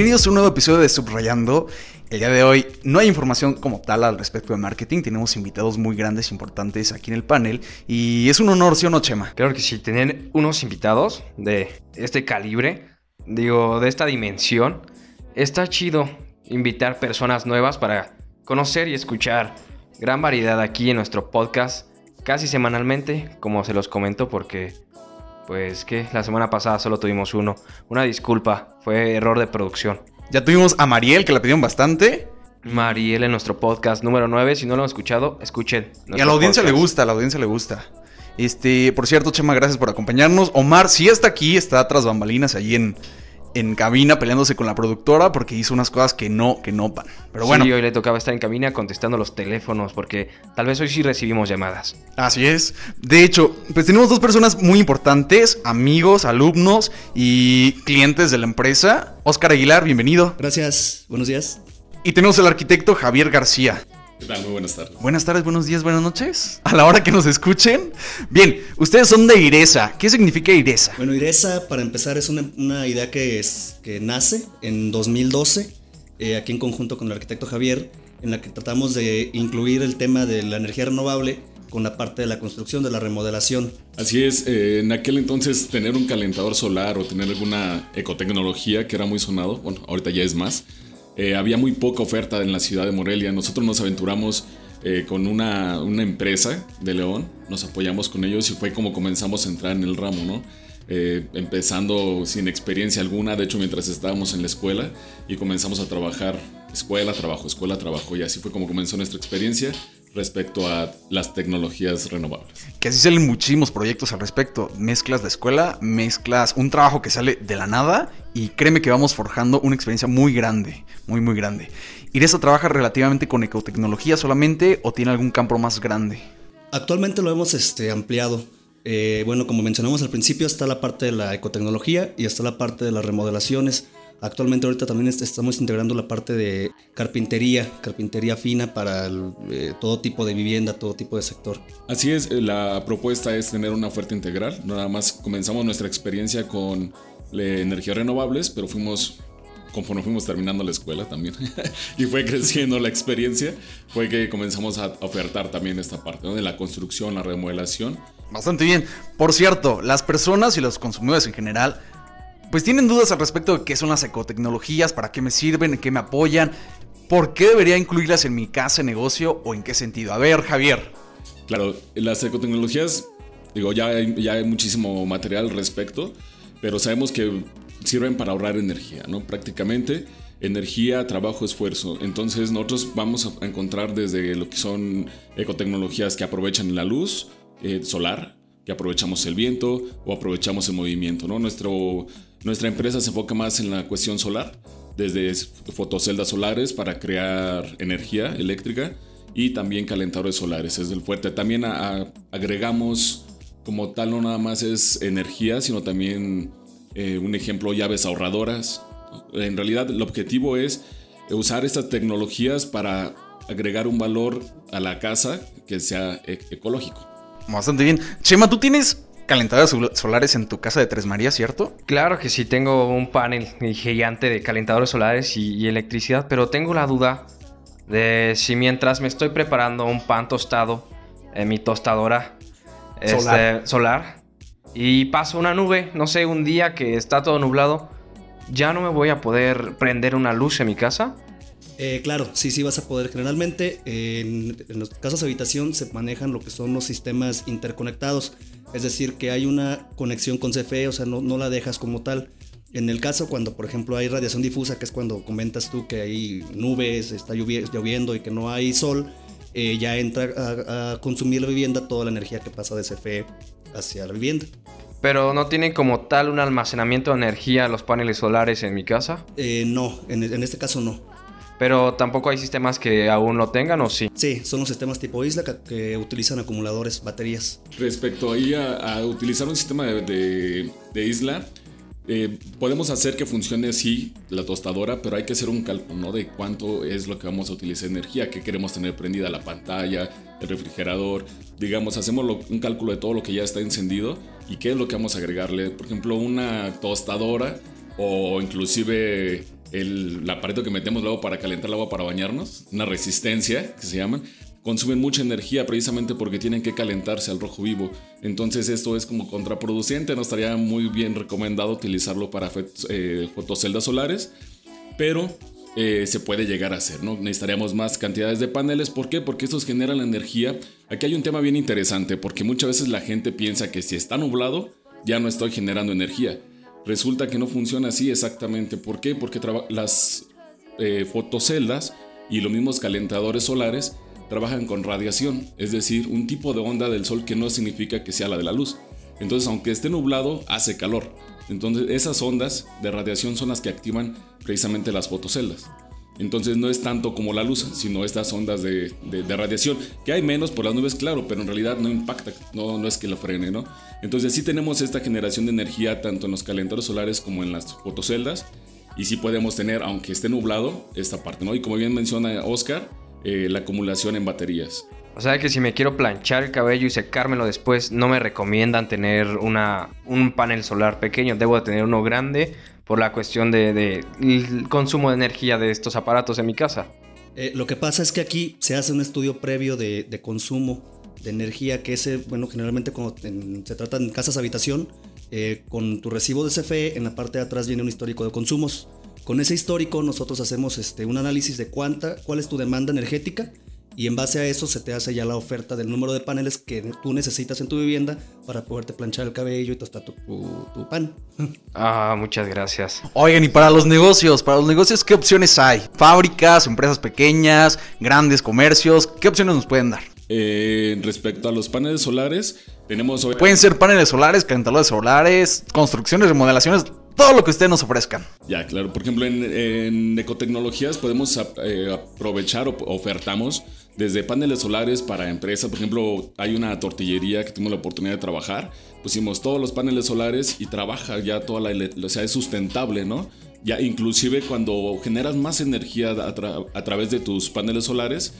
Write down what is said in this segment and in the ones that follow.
Bienvenidos a un nuevo episodio de Subrayando. El día de hoy no hay información como tal al respecto de marketing. Tenemos invitados muy grandes, importantes aquí en el panel. Y es un honor, ¿sí o no, Chema? Claro que sí, tener unos invitados de este calibre, digo, de esta dimensión. Está chido invitar personas nuevas para conocer y escuchar gran variedad aquí en nuestro podcast, casi semanalmente, como se los comento, porque pues que la semana pasada solo tuvimos uno. Una disculpa, fue error de producción. Ya tuvimos a Mariel, que la pidieron bastante. Mariel en nuestro podcast número 9. Si no lo han escuchado, escuchen. Y a la audiencia le gusta, a la audiencia le gusta. Este, por cierto, Chema, gracias por acompañarnos. Omar sí está aquí, está tras bambalinas ahí en, en cabina peleándose con la productora porque hizo unas cosas que no, que no van. Pero bueno. Sí, hoy le tocaba estar en cabina contestando los teléfonos porque tal vez hoy sí recibimos llamadas. Así es. De hecho, pues tenemos dos personas muy importantes, amigos, alumnos y clientes de la empresa. Oscar Aguilar, bienvenido. Gracias, buenos días. Y tenemos al arquitecto Javier García. ¿Qué tal? Muy buenas tardes. Buenas tardes, buenos días, buenas noches. A la hora que nos escuchen. Bien, ustedes son de IRESA. ¿Qué significa IRESA? Bueno, IRESA, para empezar, es una, una idea que, es, que nace en 2012, eh, aquí en conjunto con el arquitecto Javier, en la que tratamos de incluir el tema de la energía renovable con la parte de la construcción, de la remodelación. Así es, eh, en aquel entonces tener un calentador solar o tener alguna ecotecnología que era muy sonado, bueno, ahorita ya es más, eh, había muy poca oferta en la ciudad de Morelia. Nosotros nos aventuramos eh, con una, una, empresa de León, nos apoyamos con ellos y fue como comenzamos a entrar en el ramo, ¿no? Eh, empezando sin experiencia alguna, de hecho mientras estábamos en la escuela y comenzamos a trabajar escuela, trabajo, escuela, trabajo y así fue como comenzó nuestra experiencia respecto a las tecnologías renovables. Que así salen muchísimos proyectos al respecto. Mezclas de escuela, mezclas un trabajo que sale de la nada y créeme que vamos forjando una experiencia muy grande, muy muy grande. ¿Iresa trabaja relativamente con ecotecnología solamente o tiene algún campo más grande? Actualmente lo hemos este, ampliado. Eh, bueno, como mencionamos al principio, está la parte de la ecotecnología y está la parte de las remodelaciones. Actualmente ahorita también estamos integrando la parte de carpintería, carpintería fina para el, eh, todo tipo de vivienda, todo tipo de sector. Así es, eh, la propuesta es tener una oferta integral. Nada más comenzamos nuestra experiencia con energías renovables, pero fuimos conforme fuimos terminando la escuela también y fue creciendo la experiencia, fue que comenzamos a ofertar también esta parte ¿no? de la construcción, la remodelación. Bastante bien. Por cierto, las personas y los consumidores en general, pues tienen dudas al respecto de qué son las ecotecnologías, para qué me sirven, en qué me apoyan, por qué debería incluirlas en mi casa, negocio o en qué sentido. A ver, Javier. Claro, las ecotecnologías, digo, ya hay, ya hay muchísimo material al respecto, pero sabemos que sirven para ahorrar energía, ¿no? Prácticamente energía, trabajo, esfuerzo. Entonces nosotros vamos a encontrar desde lo que son ecotecnologías que aprovechan la luz eh, solar, que aprovechamos el viento o aprovechamos el movimiento, ¿no? Nuestro, nuestra empresa se enfoca más en la cuestión solar, desde fotoceldas solares para crear energía eléctrica y también calentadores solares, es del fuerte. También agregamos como tal no nada más es energía, sino también eh, un ejemplo, llaves ahorradoras. En realidad el objetivo es usar estas tecnologías para agregar un valor a la casa que sea e-, ecológico. Bastante bien. Chema, tú tienes calentadores solares en tu casa de Tres Marías, ¿cierto? Claro que sí, tengo un panel gigante de calentadores solares y, electricidad, pero tengo la duda de si mientras me estoy preparando un pan tostado en mi tostadora solar, este, solar y paso una nube, no sé, un día que está todo nublado, ¿ya no me voy a poder prender una luz en mi casa? Eh, claro, sí, sí vas a poder. Generalmente en, en las casas de habitación se manejan lo que son los sistemas interconectados, es decir, que hay una conexión con CFE, o sea, no, no la dejas como tal. En el caso cuando, por ejemplo, hay radiación difusa, que es cuando comentas tú que hay nubes, está lloviendo y que no hay sol, eh, ya entra a, a, consumir la vivienda toda la energía que pasa de CFE hacia la vivienda. Pero no tienen como tal un almacenamiento de energía los paneles solares en mi casa? Eh, no, en, en, este caso no. Pero tampoco hay sistemas que aún lo tengan o sí? Sí, son los sistemas tipo isla que, que utilizan acumuladores, baterías. Respecto ahí a, a utilizar un sistema de, de, de isla, eh, podemos hacer que funcione así la tostadora, pero hay que hacer un cálculo ¿no? de cuánto es lo que vamos a utilizar energía, que queremos tener prendida la pantalla, el refrigerador. Digamos, hacemos lo, un cálculo de todo lo que ya está encendido y qué es lo que vamos a agregarle. Por ejemplo, una tostadora o inclusive el aparato que metemos luego para calentar el agua para bañarnos, una resistencia que se llaman, consumen mucha energía precisamente porque tienen que calentarse al rojo vivo. Entonces esto es como contraproducente, no estaría muy bien recomendado utilizarlo para eh, fotoceldas solares, pero eh, se puede llegar a hacer, ¿no? Necesitaríamos más cantidades de paneles. ¿Por qué? Porque estos generan la energía. Aquí hay un tema bien interesante, porque muchas veces la gente piensa que si está nublado, ya no estoy generando energía. Resulta que no funciona así exactamente. ¿Por qué? Porque las eh, fotoceldas y los mismos calentadores solares trabajan con radiación, es decir, un tipo de onda del sol que no significa que sea la de la luz. Entonces, aunque esté nublado, hace calor. Entonces, esas ondas de radiación son las que activan precisamente las fotoceldas. Entonces no es tanto como la luz, sino estas ondas de, radiación, que hay menos por las nubes, claro, pero en realidad no impacta, no, es que lo frene, ¿no? Entonces sí tenemos esta generación de energía tanto en los calentadores solares como en las fotoceldas, y sí podemos tener, aunque esté nublado, esta parte, ¿no? Y como bien menciona Oscar, eh, la acumulación en baterías. O sea que si me quiero planchar el cabello y secármelo después, no me recomiendan tener una, un panel solar pequeño, debo de tener uno grande por la cuestión del de, consumo de energía de estos aparatos en mi casa. Eh, lo que pasa es que aquí se hace un estudio previo de, consumo de energía, que ese, bueno, generalmente cuando se trata en casas habitación, eh, con tu recibo de CFE, en la parte de atrás viene un histórico de consumos. Con ese histórico nosotros hacemos este, un análisis de cuánta, cuál es tu demanda energética y en base a eso se te hace ya la oferta del número de paneles que tú necesitas en tu vivienda para poderte planchar el cabello y tostar tu, tu, pan. Ah, muchas gracias. Oigan, y para los negocios, para los negocios, ¿qué opciones hay? Fábricas, empresas pequeñas, grandes comercios, ¿qué opciones nos pueden dar? Eh, respecto a los paneles solares, tenemos... Pueden ser paneles solares, calentadores solares, construcciones, remodelaciones, todo lo que ustedes nos ofrezcan. Ya, claro. Por ejemplo, en, ecotecnologías podemos eh, aprovechar o ofertamos desde paneles solares para empresas. Por ejemplo, hay una tortillería que tuvimos la oportunidad de trabajar. Pusimos todos los paneles solares y trabaja ya toda la... O sea, es sustentable, ¿no? Ya inclusive cuando generas más energía a través de tus paneles solares,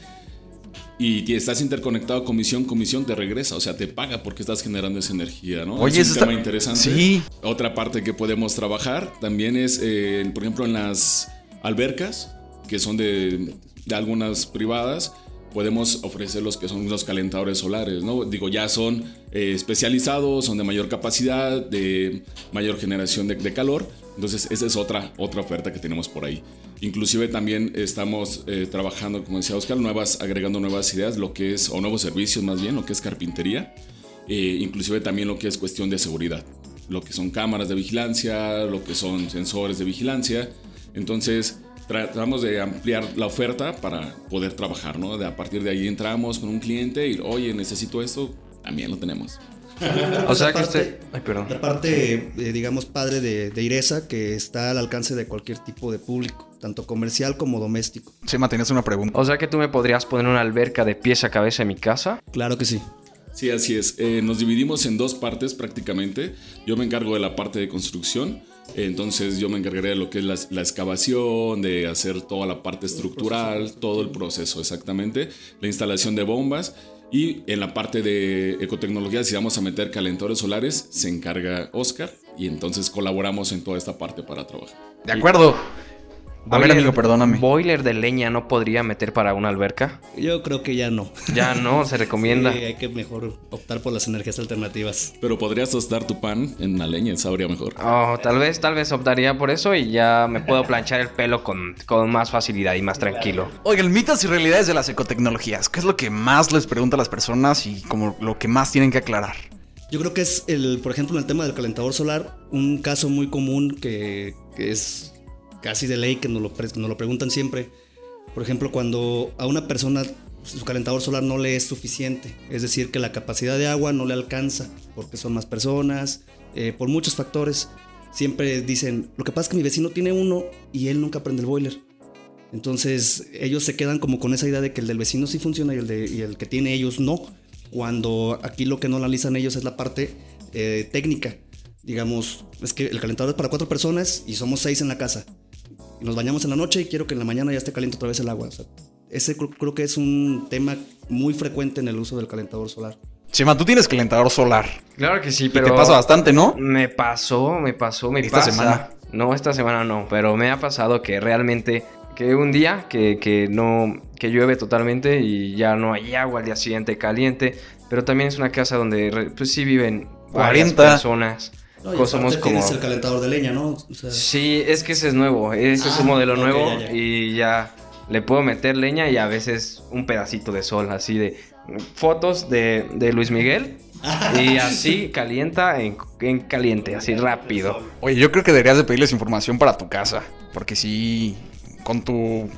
y estás interconectado con misión, comisión te regresa, o sea, te paga porque estás generando esa energía, ¿no? Oye, es un tema interesante. Sí. Otra parte que podemos trabajar también es, eh, por ejemplo, en las albercas, que son de, de algunas privadas, podemos ofrecer los que son los calentadores solares, ¿no? Digo, ya son eh, especializados, son de mayor capacidad, de mayor generación de, de calor, entonces, esa es otra, otra oferta que tenemos por ahí. Inclusive también estamos eh, trabajando, como decía Oscar, nuevas, agregando nuevas ideas, lo que es, o nuevos servicios más bien, lo que es carpintería, eh, inclusive también lo que es cuestión de seguridad, lo que son cámaras de vigilancia, lo que son sensores de vigilancia. Entonces, tratamos de ampliar la oferta para poder trabajar, ¿no? De, a partir de ahí entramos con un cliente y, oye, necesito esto, también lo tenemos o sea que usted. Ay, perdón. La parte, eh, digamos, padre de, de, Iresa, que está al alcance de cualquier tipo de público, tanto comercial como doméstico. Chema, tenías una pregunta. O sea que tú me podrías poner una alberca de pies a cabeza en mi casa. Claro que sí. Sí, así es. Eh, nos dividimos en dos partes prácticamente. Yo me encargo de la parte de construcción. Entonces yo me encargaré de lo que es la, la, excavación, de hacer toda la parte estructural, todo el proceso exactamente, la instalación de bombas y en la parte de ecotecnología, si vamos a meter calentadores solares, se encarga Oscar y entonces colaboramos en toda esta parte para trabajar. De acuerdo. A ver, amigo, perdóname. ¿Boiler de leña no podría meter para una alberca? Yo creo que ya no. Ya no, se recomienda. Sí, hay que mejor optar por las energías alternativas. Pero podrías tostar tu pan en la leña, sabría mejor. Oh, tal vez, tal vez optaría por eso y ya me puedo planchar el pelo con, con más facilidad y más tranquilo. Oigan, mitos y realidades de las ecotecnologías. ¿Qué es lo que más les pregunta a las personas y como lo que más tienen que aclarar? Yo creo que es el, por ejemplo, en el tema del calentador solar, un caso muy común que, que es casi de ley que nos lo, preguntan siempre. Por ejemplo, cuando a una persona su calentador solar no le es suficiente, es decir, que la capacidad de agua no le alcanza porque son más personas, eh, por muchos factores. Siempre dicen, lo que pasa es que mi vecino tiene uno y él nunca prende el boiler. Entonces ellos se quedan como con esa idea de que el del vecino sí funciona y el, de, y el que tiene ellos no. Cuando aquí lo que no analizan ellos es la parte eh, técnica. Digamos, es que el calentador es para cuatro personas y somos seis en la casa nos bañamos en la noche y quiero que en la mañana ya esté caliente otra vez el agua. ese creo que es un tema muy frecuente en el uso del calentador solar. Chema, tú tienes calentador solar. Claro que sí, pero. te pasa bastante, ¿no? Me pasó, me pasó, me Esta semana. No, esta semana no, pero me ha pasado que realmente que un día que, que, no que llueve totalmente y ya no hay agua al día siguiente caliente, pero también es una casa donde pues sí viven 40 personas. No, y somos como el calentador de leña, ¿no? Sí, es que ese es nuevo, ese es un ah, modelo nuevo y ya le puedo meter leña y a veces un pedacito de sol, así de fotos de, de Luis Miguel y así calienta en, en, caliente, así rápido. Oye, yo creo que deberías de pedirles información para tu casa, porque si con tu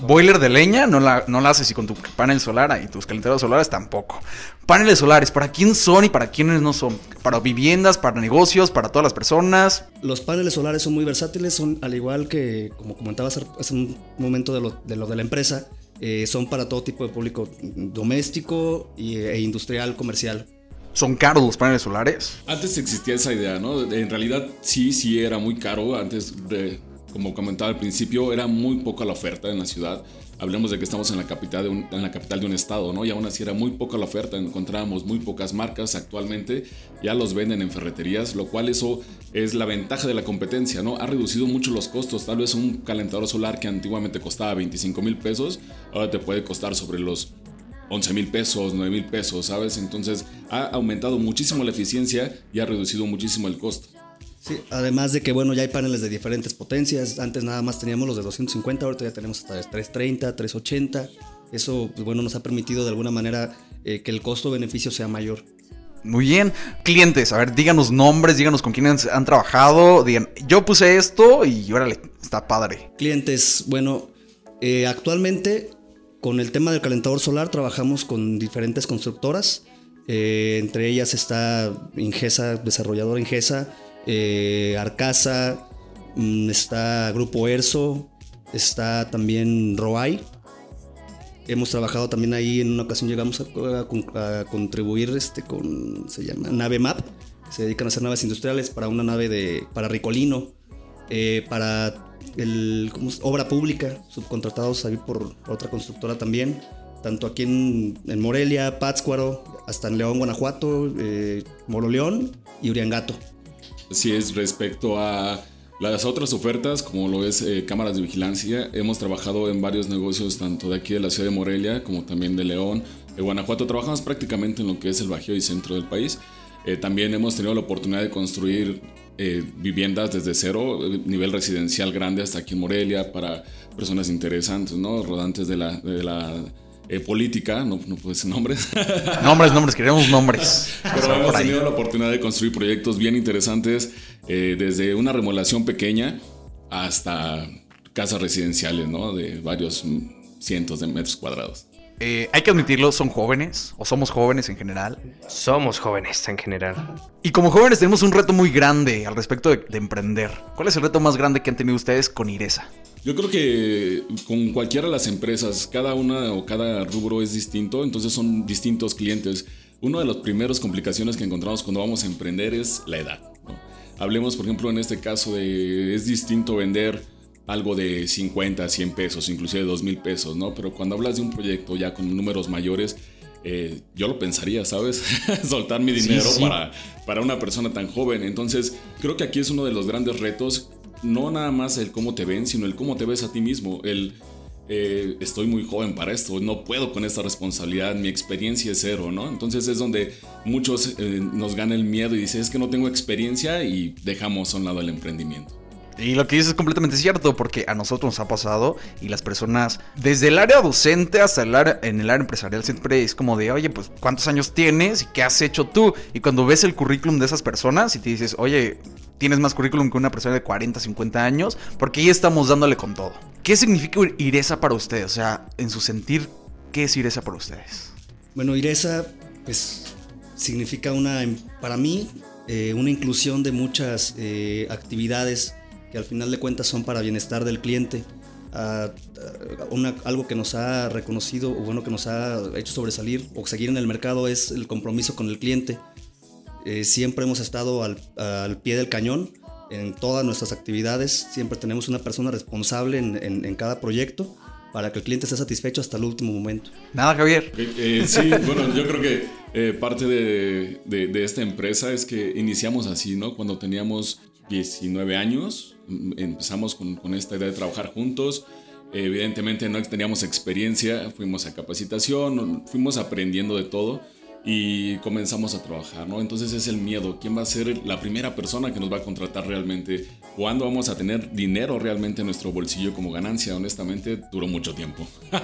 boiler de leña no la, no la haces y con tu panel solar y tus calentadores solares tampoco. Paneles solares, ¿para quién son y para quiénes no son? ¿Para viviendas, para negocios, para todas las personas? Los paneles solares son muy versátiles, son al igual que, como comentabas hace un momento de lo de, lo de la empresa, eh, son para todo tipo de público doméstico e industrial, comercial. ¿Son caros los paneles solares? Antes existía esa idea, ¿no? En realidad sí, sí era muy caro antes de, como comentaba al principio, era muy poca la oferta en la ciudad. Hablemos de que estamos en la capital de un, en la capital de un estado, ¿no? Y aún así era muy poca la oferta, encontrábamos muy pocas marcas actualmente, ya los venden en ferreterías, lo cual eso es la ventaja de la competencia, ¿no? Ha reducido mucho los costos, tal vez un calentador solar que antiguamente costaba 25 mil pesos, ahora te puede costar sobre los 11 mil pesos, 9 mil pesos, ¿sabes? Entonces ha aumentado muchísimo la eficiencia y ha reducido muchísimo el costo. Sí, además de que, bueno, ya hay paneles de diferentes potencias. Antes nada más teníamos los de 250, ahorita ya tenemos hasta 330, 380. Eso, pues bueno, nos ha permitido de alguna manera eh, que el costo-beneficio sea mayor. Muy bien. Clientes, a ver, díganos nombres, díganos con quiénes han trabajado. Digan, yo puse esto y órale, está padre. Clientes, bueno, eh, actualmente con el tema del calentador solar trabajamos con diferentes constructoras. Eh, entre ellas está Ingesa, desarrollador Ingesa eh, Arcasa, mm, está Grupo Erso, está también Roay. Hemos trabajado también ahí, en una ocasión llegamos a, contribuir este, con, se llama Nave Map, se dedican a hacer naves industriales para una nave de, para Ricolino, eh, para el, obra pública, subcontratados ahí por, otra constructora también, tanto aquí en, Morelia, Pátzcuaro, hasta en León, Guanajuato, eh, Moroleón y Uriangato. Si es respecto a las otras ofertas, como lo es eh, cámaras de vigilancia, hemos trabajado en varios negocios, tanto de aquí de la ciudad de Morelia como también de León, de Guanajuato. Trabajamos prácticamente en lo que es el Bajío y centro del país. Eh, también hemos tenido la oportunidad de construir eh, viviendas desde cero, nivel residencial grande hasta aquí en Morelia, para personas interesantes, ¿no? Rodantes de la, de la eh, política, no, no puede ser nombres. nombres, nombres, queremos nombres. Pero hemos tenido la oportunidad de construir proyectos bien interesantes, eh, desde una remodelación pequeña hasta casas residenciales, ¿no? De varios cientos de metros cuadrados. Eh, hay que admitirlo, son jóvenes, o somos jóvenes en general. Somos jóvenes en general. Y como jóvenes tenemos un reto muy grande al respecto de, de emprender. ¿Cuál es el reto más grande que han tenido ustedes con IRESA? Yo creo que con cualquiera de las empresas, cada una o cada rubro es distinto, entonces son distintos clientes. Una de las primeras complicaciones que encontramos cuando vamos a emprender es la edad. Hablemos, por ejemplo, en este caso de es distinto vender algo de 50, 100 pesos, inclusive 2 mil pesos, ¿no? Pero cuando hablas de un proyecto ya con números mayores, eh, yo lo pensaría, ¿sabes? Soltar mi dinero Para, para una persona tan joven. Entonces, creo que aquí es uno de los grandes retos no nada más el cómo te ven, sino el cómo te ves a ti mismo. El eh, estoy muy joven para esto, no puedo con esta responsabilidad, mi experiencia es cero, ¿no? Entonces es donde muchos eh, nos gana el miedo y dicen es que no tengo experiencia y dejamos a un lado el emprendimiento. Y lo que dices es completamente cierto, porque a nosotros nos ha pasado y las personas, desde el área docente hasta el área, en el área empresarial, siempre es como de, oye, pues, ¿cuántos años tienes y qué has hecho tú? Y cuando ves el currículum de esas personas y te dices, oye, tienes más currículum que una persona de 40, 50 años, porque ahí estamos dándole con todo. ¿Qué significa IRESA para ustedes? O sea, en su sentir, ¿qué es IRESA para ustedes? Bueno, IRESA, pues, significa una, para mí, eh, una inclusión de muchas eh, actividades que al final de cuentas son para bienestar del cliente. algo que nos ha reconocido o bueno que nos ha hecho sobresalir o seguir en el mercado es el compromiso con el cliente. Eh, siempre hemos estado al, pie del cañón en todas nuestras actividades, siempre tenemos una persona responsable en, cada proyecto para que el cliente esté satisfecho hasta el último momento. Nada, Javier. Eh, eh, sí, bueno, yo creo que parte de, de, esta empresa es que iniciamos así, ¿no? Cuando teníamos 19 años. Mm, Empezamos con, con esta idea de trabajar juntos. Evidentemente no teníamos experiencia, fuimos a capacitación, fuimos aprendiendo de todo y comenzamos a trabajar, ¿no? Entonces es el miedo, ¿quién va a ser la primera persona que nos va a contratar realmente? ¿Cuándo vamos a tener dinero realmente en nuestro bolsillo como ganancia? Honestamente, duró mucho tiempo.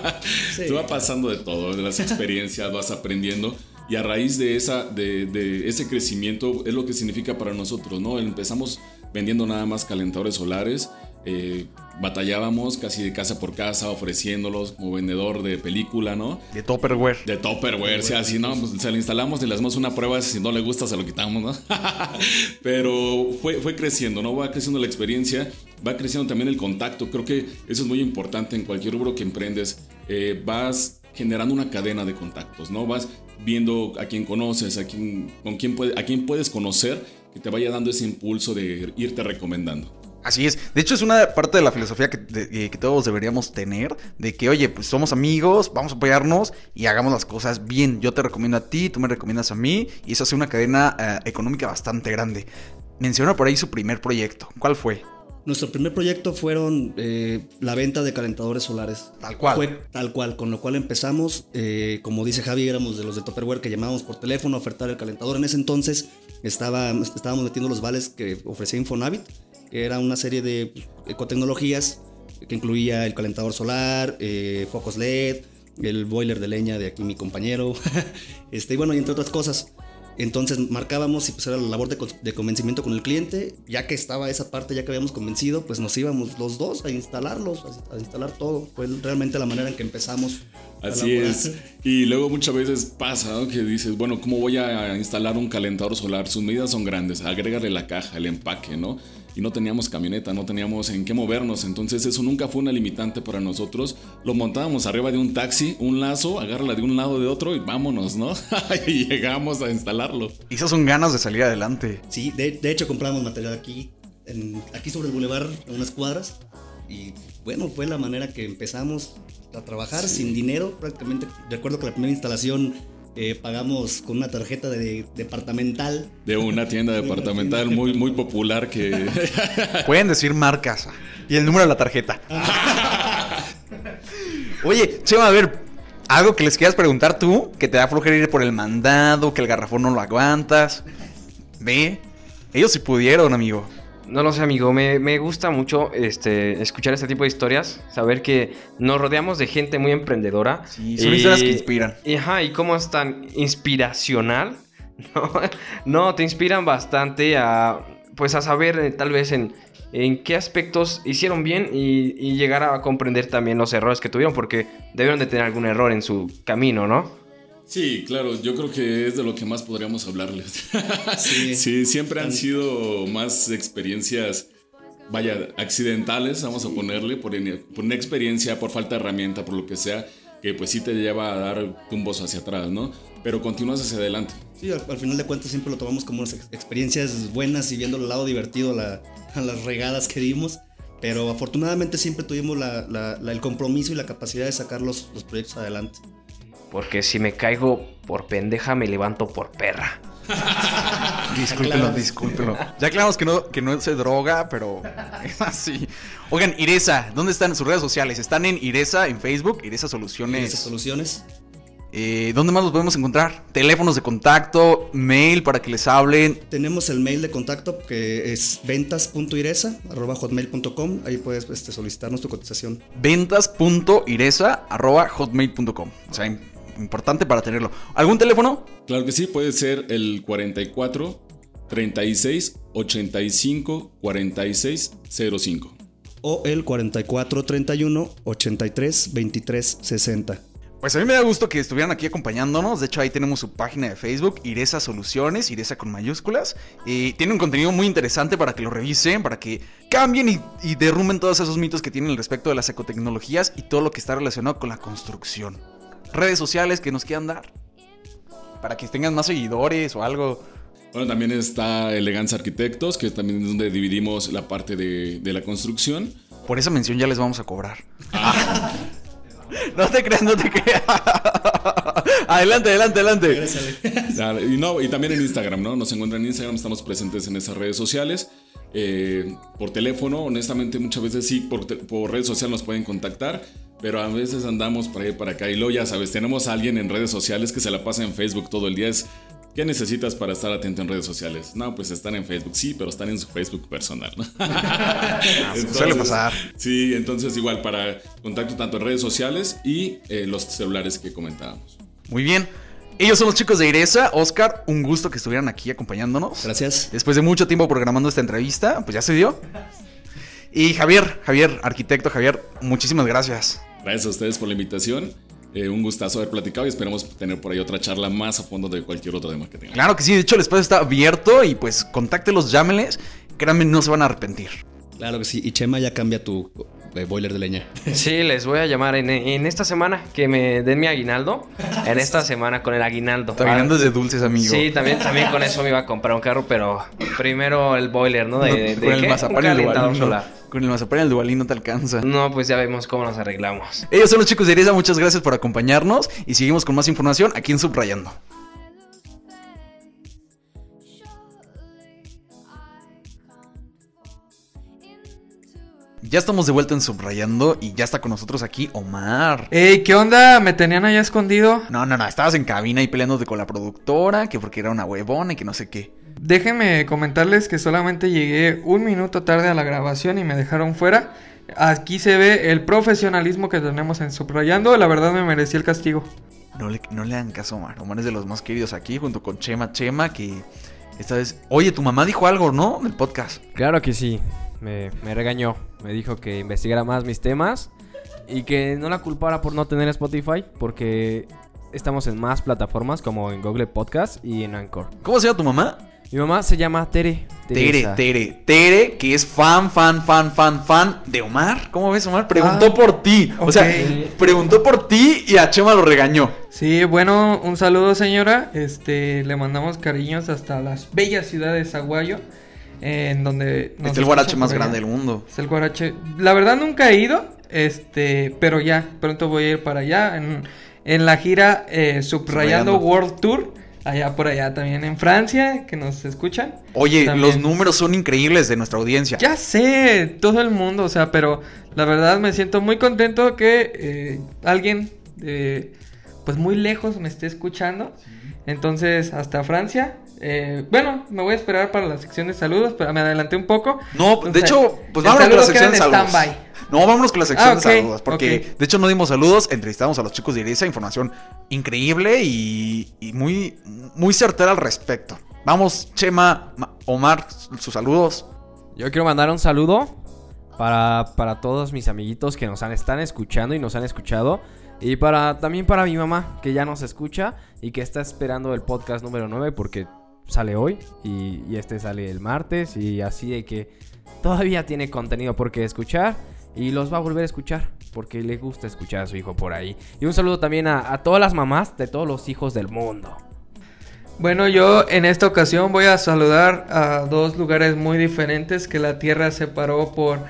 Sí, Te va pasando de todo, de las experiencias, vas aprendiendo y a raíz de, esa, de, de ese crecimiento es lo que significa para nosotros, ¿no? Empezamos vendiendo nada más calentadores solares, eh, batallábamos casi de casa por casa ofreciéndolos como vendedor de película, ¿no? De Topperware. De Topperware, si así, ¿no? Pues se lo instalamos y le hacemos una prueba, si no le gusta se lo quitamos, ¿no? Pero fue, fue creciendo, ¿no? Va creciendo la experiencia, va creciendo también el contacto. Creo que eso es muy importante en cualquier rubro que emprendes. Eh, vas generando una cadena de contactos, ¿no? Vas viendo a quién conoces, a quién, con quién puede, a quién puedes conocer, que te vaya dando ese impulso de irte recomendando. Así es. De hecho, es una parte de la filosofía que, de- que todos deberíamos tener. De que, oye, pues somos amigos, vamos a apoyarnos y hagamos las cosas bien. Yo te recomiendo a ti, tú me recomiendas a mí. Y eso hace una cadena eh, económica bastante grande. Menciona por ahí su primer proyecto. ¿Cuál fue? Nuestro primer proyecto fueron eh, la venta de calentadores solares. Tal cual. Fue tal cual, con lo cual empezamos, eh, como dice Javi, éramos de los de Tupperware que llamábamos por teléfono a ofertar el calentador. En ese entonces estaba, estábamos metiendo los vales que ofrecía Infonavit, que era una serie de ecotecnologías que incluía el calentador solar, eh, focos LED, el boiler de leña de aquí mi compañero, este, y bueno, entre otras cosas. Entonces marcábamos y pues era la labor de, de convencimiento con el cliente. Ya que estaba esa parte, ya que habíamos convencido, pues nos íbamos los dos a instalarlos, a, a instalar todo. Fue realmente la manera en que empezamos. Así es. Y luego muchas veces pasa ¿no? que dices, bueno, ¿cómo voy a instalar un calentador solar? Sus medidas son grandes, agrégale la caja, el empaque, ¿no? Y no teníamos camioneta, no teníamos en qué movernos, entonces eso nunca fue una limitante para nosotros. Lo montábamos arriba de un taxi, un lazo, agárrala de un lado de otro y vámonos, ¿no? y llegamos a instalarlo. Y esas son ganas de salir adelante. Sí, de, de hecho compramos material aquí, en- aquí sobre el bulevar, a unas cuadras. Y bueno, fue la manera que empezamos a trabajar sin dinero. Prácticamente, recuerdo que la primera instalación eh, pagamos con una tarjeta de departamental. De una tienda departamental muy, muy popular que... Pueden decir marcas y el número de la tarjeta. Oye, Chema, a ver, algo que les quieras preguntar tú, que te da flojera ir por el mandado, que el garrafón no lo aguantas. Ve, ellos sí pudieron, amigo. No lo sé, amigo. Me, me gusta mucho este, escuchar este tipo de historias. Saber que nos rodeamos de gente muy emprendedora. Sí, son historias que inspiran. y, ajá, y cómo es tan inspiracional. No, no te inspiran bastante a, pues, a saber eh, tal vez en, en qué aspectos hicieron bien y, y llegar a comprender también los errores que tuvieron. Porque debieron de tener algún error en su camino, ¿no? Sí, claro, yo creo que es de lo que más podríamos hablarles. Sí. Sí, siempre han sido más experiencias, vaya, accidentales, vamos a ponerle, por, una experiencia, por falta de herramienta, por lo que sea, que pues sí te lleva a dar tumbos hacia atrás, ¿no? Pero continúas hacia adelante. Sí, al, al final de cuentas siempre lo tomamos como unas ex- experiencias buenas y viendo el lado divertido a, la- a las regadas que dimos. Pero afortunadamente siempre tuvimos la- la- la- el compromiso y la capacidad de sacar los, los proyectos adelante. Porque si me caigo por pendeja, me levanto por perra. Discúlpenlo, Aclaramos. discúlpenlo. Ya aclaramos que no, que no se droga, pero es así. Oigan, Iresa, ¿dónde están sus redes sociales? Están en Iresa, en Facebook, Iresa Soluciones. Esas soluciones. Eh, ¿Dónde más los podemos encontrar? Teléfonos de contacto, mail para que les hablen. Tenemos el mail de contacto que es ventas.iresa.hotmail.com. Ahí puedes este, solicitarnos tu cotización. ventas.iresa.hotmail.com. O sea, importante para tenerlo. ¿Algún teléfono? Claro que sí, puede ser el 44 36 85 46 05. O el 4431 83 23 60. Pues a mí me da gusto que estuvieran aquí acompañándonos. De hecho, ahí tenemos su página de Facebook, Iresa Soluciones, Iresa con mayúsculas. Y tiene un contenido muy interesante para que lo revisen, para que cambien y, y derrumben todos esos mitos que tienen al respecto de las ecotecnologías y todo lo que está relacionado con la construcción. Redes sociales que nos quieran dar. Para que tengan más seguidores o algo. Bueno, también está Elegancia Arquitectos, que también es donde dividimos la parte de, de la construcción. Por esa mención ya les vamos a cobrar. no te creas, no te creas. adelante, adelante, adelante. Ah, Y, no, y también en Instagram, ¿no? Nos encuentran en Instagram, estamos presentes en esas redes sociales. Eh, por teléfono. Honestamente, muchas veces sí, por, por redes sociales nos pueden contactar. Pero a veces andamos para ir para acá. Y luego ya sabes, tenemos a alguien en redes sociales que se la pasa en Facebook todo el día. Es, ¿Qué necesitas para estar atento en redes sociales? No, pues están en Facebook. Sí, pero están en su Facebook personal. ¿no? suele pasar. Sí, entonces igual para contacto tanto en redes sociales y eh, los celulares que comentábamos. Muy bien. Ellos son los chicos de Iresa. Oscar, un gusto que estuvieran aquí acompañándonos. Gracias. Después de mucho tiempo programando esta entrevista, pues ya se dio. Y Javier, Javier, arquitecto Javier, muchísimas gracias. Gracias a ustedes por la invitación. Eh, un gustazo haber platicado y esperamos tener por ahí otra charla más a fondo de cualquier otro tema que tengamos. Claro que sí, de hecho el espacio está abierto y pues contáctelos, llámenles. Créanme, no se van a arrepentir. Claro que sí. Y Chema ya cambia tu eh, boiler de leña. Sí, les voy a llamar en, en esta semana que me den mi aguinaldo. En esta semana con el aguinaldo. Está ganando de dulces, amigo. Sí, también, también con eso me iba a comprar un carro, pero primero el boiler, ¿no? De, de- con el ¿qué? mazapán el no. Con el mazapán y el dubalín no te alcanza. No, pues ya vemos cómo nos arreglamos. Ellos son los chicos de Iresa, muchas gracias por acompañarnos y seguimos con más información aquí en Subrayando. Ya estamos de vuelta en Subrayando y ya está con nosotros aquí Omar. Ey, ¿qué onda? ¿Me tenían allá escondido? No, no, no, estabas en cabina y peleándote con la productora, que porque era una huevona y que no sé qué. Déjenme comentarles que solamente llegué un minuto tarde a la grabación y me dejaron fuera. Aquí se ve el profesionalismo que tenemos en Subrayando. La verdad me merecí el castigo. No le, no le hagan caso a Omar. Omar es de los más queridos aquí, junto con Chema Chema, que esta vez... Oye, tu mamá dijo algo, ¿no? Del podcast. Claro que sí, me, me regañó, me dijo que investigara más mis temas y que no la culpara por no tener Spotify porque estamos en más plataformas como en Google Podcast y en Anchor. ¿Cómo se llama tu mamá? Mi mamá se llama Tere. Tere, Teresa. Tere, Tere, que es fan, fan, fan, fan, fan de Omar. ¿Cómo ves, Omar? Preguntó Ah, por ti. O sea, preguntó por ti y a Chema lo regañó. Sí, bueno, un saludo señora. Este, le mandamos cariños hasta las bellas ciudades de Aguayo. En donde... es el guarache más grande del mundo. Es el guarache. La verdad nunca he ido, este, pero ya, pronto voy a ir para allá. En, en la gira eh, Subrayando Subrayando. World Tour, allá por allá también en Francia, que nos escuchan. Oye, También. los números son increíbles de nuestra audiencia. Ya sé, todo el mundo, o sea, pero la verdad me siento muy contento que eh, alguien, de, pues muy lejos me esté escuchando. Entonces, hasta Francia. Eh, bueno, me voy a esperar para la sección de saludos, pero me adelanté un poco. No, de hecho, pues vámonos con la sección de saludos. No, vámonos con la sección Ah, de saludos. Porque, de hecho, no dimos saludos. Entrevistamos a los chicos de Iresa. Información increíble y, y muy, muy certera al respecto. Vamos, Chema, Ma- Omar, sus saludos. Yo quiero mandar un saludo para, para todos mis amiguitos que nos han, están escuchando y nos han escuchado. Y para también para mi mamá que ya nos escucha y que está esperando el podcast número 9 porque sale hoy y, este sale el martes y así de que todavía tiene contenido por qué escuchar y los va a volver a escuchar porque le gusta escuchar a su hijo por ahí. Y un saludo también a, a todas las mamás de todos los hijos del mundo. Bueno, yo en esta ocasión voy a saludar a dos lugares muy diferentes que la Tierra separó por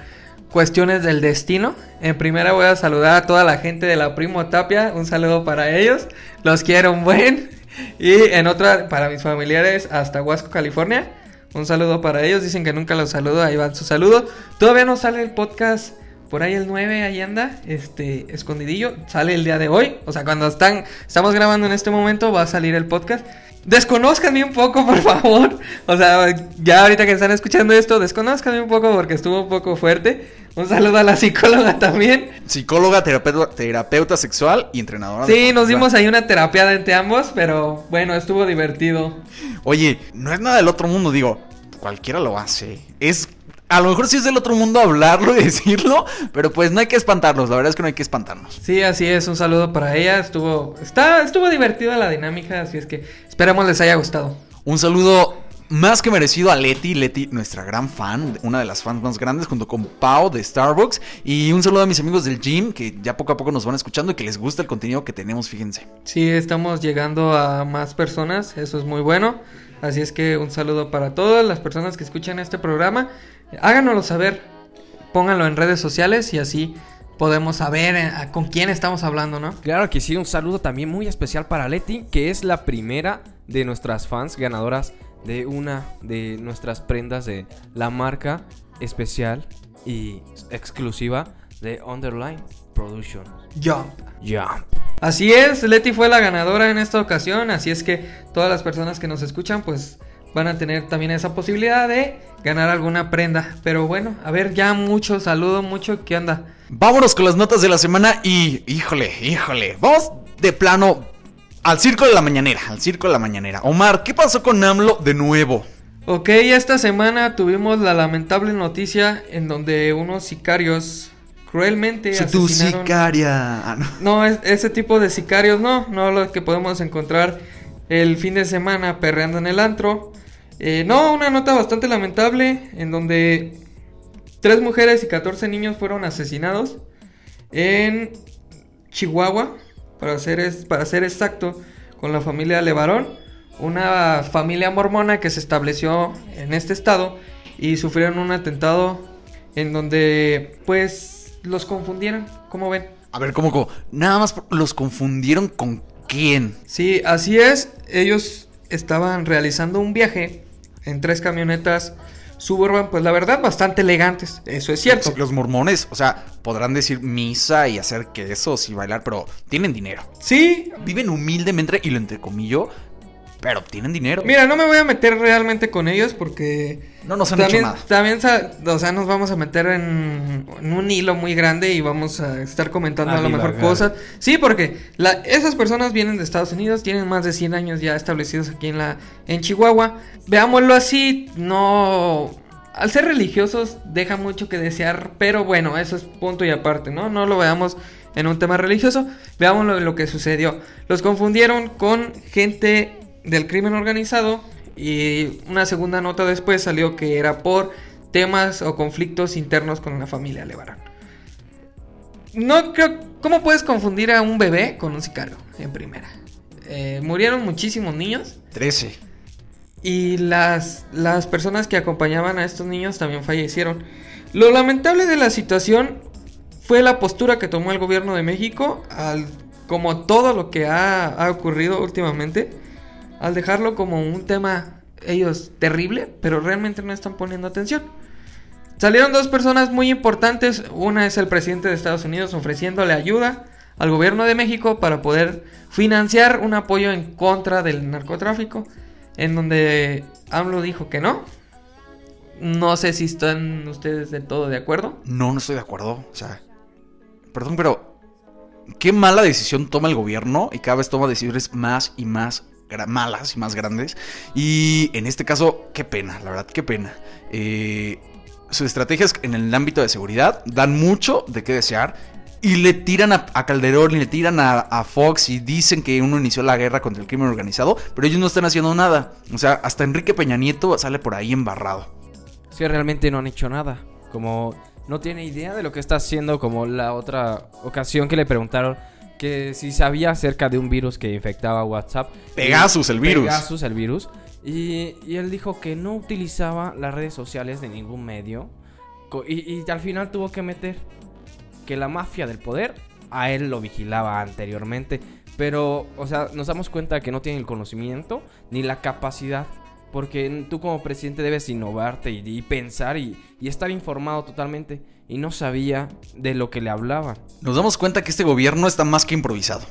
cuestiones del destino. En primera voy a saludar a toda la gente de la Primo Tapia, un saludo para ellos, los quiero un buen. Y en otra, para mis familiares hasta Huasco, California, un saludo para ellos, dicen que nunca los saludo, ahí va su saludo. Todavía no sale el podcast por ahí el 9, ahí anda, este, escondidillo, sale el día de hoy, o sea, cuando están, estamos grabando en este momento va a salir el podcast. Desconózcanme un poco, por favor. O sea, ya ahorita que están escuchando esto, desconózcanme un poco porque estuvo un poco fuerte. Un saludo a la psicóloga también. Psicóloga, terapeuta, terapeuta sexual y entrenadora. Sí, nos dimos ahí una terapiada entre ambos, pero bueno, estuvo divertido. Oye, no es nada del otro mundo, digo, cualquiera lo hace. Es. A lo mejor sí es del otro mundo hablarlo y decirlo, pero pues no hay que espantarnos, la verdad es que no hay que espantarnos. Sí, así es, un saludo para ella. Estuvo, está, estuvo divertida la dinámica, así es que esperemos les haya gustado. Un saludo más que merecido a Leti, Leti, nuestra gran fan, una de las fans más grandes, junto con Pau de Starbucks. Y un saludo a mis amigos del gym, que ya poco a poco nos van escuchando y que les gusta el contenido que tenemos, fíjense. Sí, estamos llegando a más personas, eso es muy bueno. Así es que un saludo para todas las personas que escuchan este programa. Háganoslo saber, pónganlo en redes sociales y así podemos saber eh, con quién estamos hablando, ¿no? Claro que sí, un saludo también muy especial para Leti, que es la primera de nuestras fans ganadoras de una de nuestras prendas de la marca especial y exclusiva de Underline Production. Jump. Jump. Así es, Leti fue la ganadora en esta ocasión, así es que todas las personas que nos escuchan pues van a tener también esa posibilidad de ganar alguna prenda. Pero bueno, a ver, ya mucho saludo, mucho, ¿qué onda? Vámonos con las notas de la semana y, híjole, híjole, vamos de plano al circo de la mañanera, al circo de la mañanera. Omar, ¿qué pasó con AMLO de nuevo? Ok, esta semana tuvimos la lamentable noticia en donde unos sicarios cruelmente Si tu asesinaron... sicaria. Ah, no. No, es- ese tipo de sicarios no, no lo que podemos encontrar el fin de semana perreando en el antro. Eh, no, una nota bastante lamentable en donde tres mujeres y 14 niños fueron asesinados en Chihuahua, para ser, es- para ser exacto, con la familia Levarón, una familia mormona que se estableció en este estado y sufrieron un atentado en donde pues los confundieron, ¿cómo ven? A ver, ¿cómo, cómo? Nada más los confundieron con quién. Sí, así es. Ellos estaban realizando un viaje en tres camionetas suburban, pues la verdad, bastante elegantes. Eso es cierto. Los mormones, o sea, podrán decir misa y hacer quesos y bailar, pero tienen dinero. Sí, Viven humildemente y lo entrecomillo, pero tienen dinero. mira, no me voy a meter realmente con ellos porque No nos han también, hecho nada. también, o sea, nos vamos a meter en, en un hilo muy grande y vamos a estar comentando A a, lo mejor cosas. Sí, porque la- esas personas vienen de Estados Unidos, tienen más de 100 años ya establecidos aquí en la en Chihuahua. Veámoslo así, no al ser religiosos deja mucho que desear, pero bueno, eso es punto y aparte, ¿no? No lo veamos en un tema religioso, veámoslo en lo que sucedió. Los confundieron con gente del crimen organizado y una segunda nota después salió que era por temas o conflictos internos con la familia Levarón. No creo. ¿Cómo puedes confundir a un bebé con un sicario? En primera. Eh, murieron muchísimos niños. 13. Y las, las personas que acompañaban a estos niños también fallecieron. Lo lamentable de la situación fue la postura que tomó el gobierno de México al como todo lo que ha, ha ocurrido últimamente, al dejarlo como un tema ellos terrible, pero realmente no están poniendo atención. Salieron dos personas muy importantes, una es el presidente de Estados Unidos ofreciéndole ayuda al gobierno de México para poder financiar un apoyo en contra del narcotráfico, en donde AMLO dijo que no. No sé si están ustedes del todo de acuerdo. No, no estoy de acuerdo. O sea, perdón, pero qué mala decisión toma el gobierno y cada vez toma decisiones más y más malas y más grandes. Y en este caso, qué pena, la verdad, qué pena. Eh, sus estrategias en el ámbito de seguridad dan mucho de qué desear. Y le tiran a, Calderón y le tiran a, a Fox y dicen que uno inició la guerra contra el crimen organizado, pero ellos no están haciendo nada. O sea, hasta Enrique Peña Nieto sale por ahí embarrado. Que realmente no han hecho nada. Como no tiene idea de lo que está haciendo, como la otra ocasión que le preguntaron que si sabía acerca de un virus que infectaba WhatsApp. Pegasus, el virus. Pegasus, el virus. Y, y él dijo que no utilizaba las redes sociales de ningún medio. Y, y al final tuvo que meter que la mafia del poder a él lo vigilaba anteriormente. Pero, o sea, nos damos cuenta que no tiene el conocimiento ni la capacidad. Porque tú como presidente debes innovarte y, y pensar y, y estar informado totalmente. Y no sabía de lo que le hablaban. Nos damos cuenta que este gobierno está más que improvisado.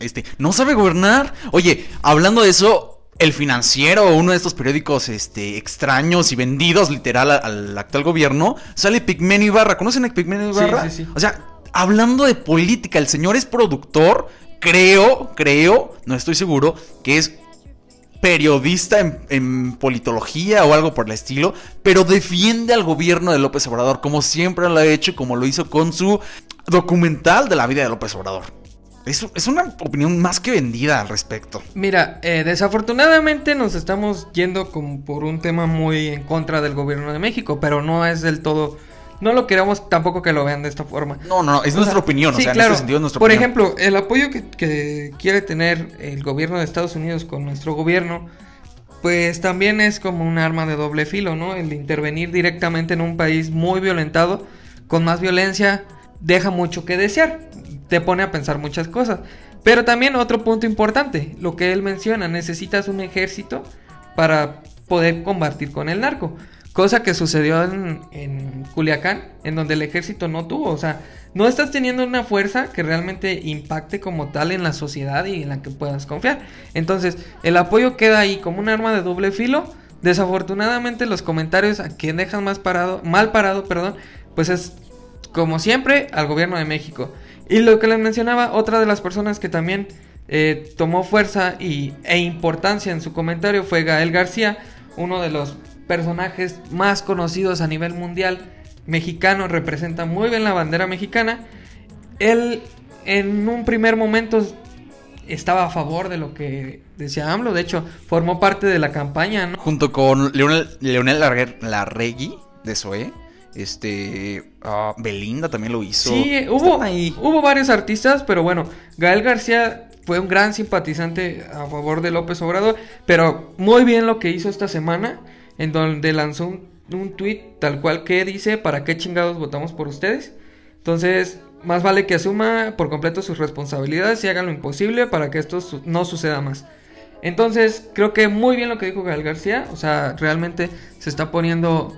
Este, no sabe gobernar. Oye, hablando de eso, el financiero, uno de estos periódicos este, extraños y vendidos literal al actual gobierno, sale Pigmenio Ibarra. ¿Conocen a Pigmenio Sí, Ibarra? sí, sí. O sea, hablando de política, el señor es productor, creo, creo, no estoy seguro, que es periodista en, politología o algo por el estilo, pero defiende al gobierno de López Obrador, como siempre lo ha hecho, como lo hizo con su documental de la vida de López Obrador. Es, es una opinión más que vendida al respecto. Mira, eh, desafortunadamente nos estamos yendo como por un tema muy en contra del gobierno de México, pero no es del todo... No lo queremos tampoco que lo vean de esta forma. No, no, es O nuestra sea, opinión, o sí, sea, claro. en este sentido es nuestra Por opinión. ejemplo, el apoyo que, que quiere tener el gobierno de Estados Unidos con nuestro gobierno, pues también es como un arma de doble filo, ¿no? El intervenir directamente en un país muy violentado, con más violencia, deja mucho que desear. Te pone a pensar muchas cosas. Pero también otro punto importante, lo que él menciona, necesitas un ejército para poder combatir con el narco. Cosa que sucedió en, en Culiacán, en donde el ejército no tuvo. O sea, no estás teniendo una fuerza que realmente impacte como tal en la sociedad y en la que puedas confiar. Entonces, el apoyo queda ahí como un arma de doble filo. Desafortunadamente, los comentarios a quien dejan más parado, mal parado, perdón, pues es como siempre al gobierno de México. Y lo que les mencionaba, otra de las personas que también eh, tomó fuerza y, e importancia en su comentario fue Gael García, uno de los personajes más conocidos a nivel mundial mexicano, representa muy bien la bandera mexicana. Él en un primer momento estaba a favor de lo que decía AMLO, de hecho formó parte de la campaña, ¿no? Junto con Leonel, Leonel Larregui de SOE. Este. ah, Belinda también lo hizo. Sí, hubo, hubo varios artistas, pero bueno, Gael García fue un gran simpatizante a favor de López Obrador, pero muy bien lo que hizo esta semana, en donde lanzó un, un tweet tal cual que dice, ¿para qué chingados votamos por ustedes? Entonces, más vale que asuma por completo sus responsabilidades y haga lo imposible para que esto no suceda más. Entonces, creo que muy bien lo que dijo Gael García, o sea, realmente se está poniendo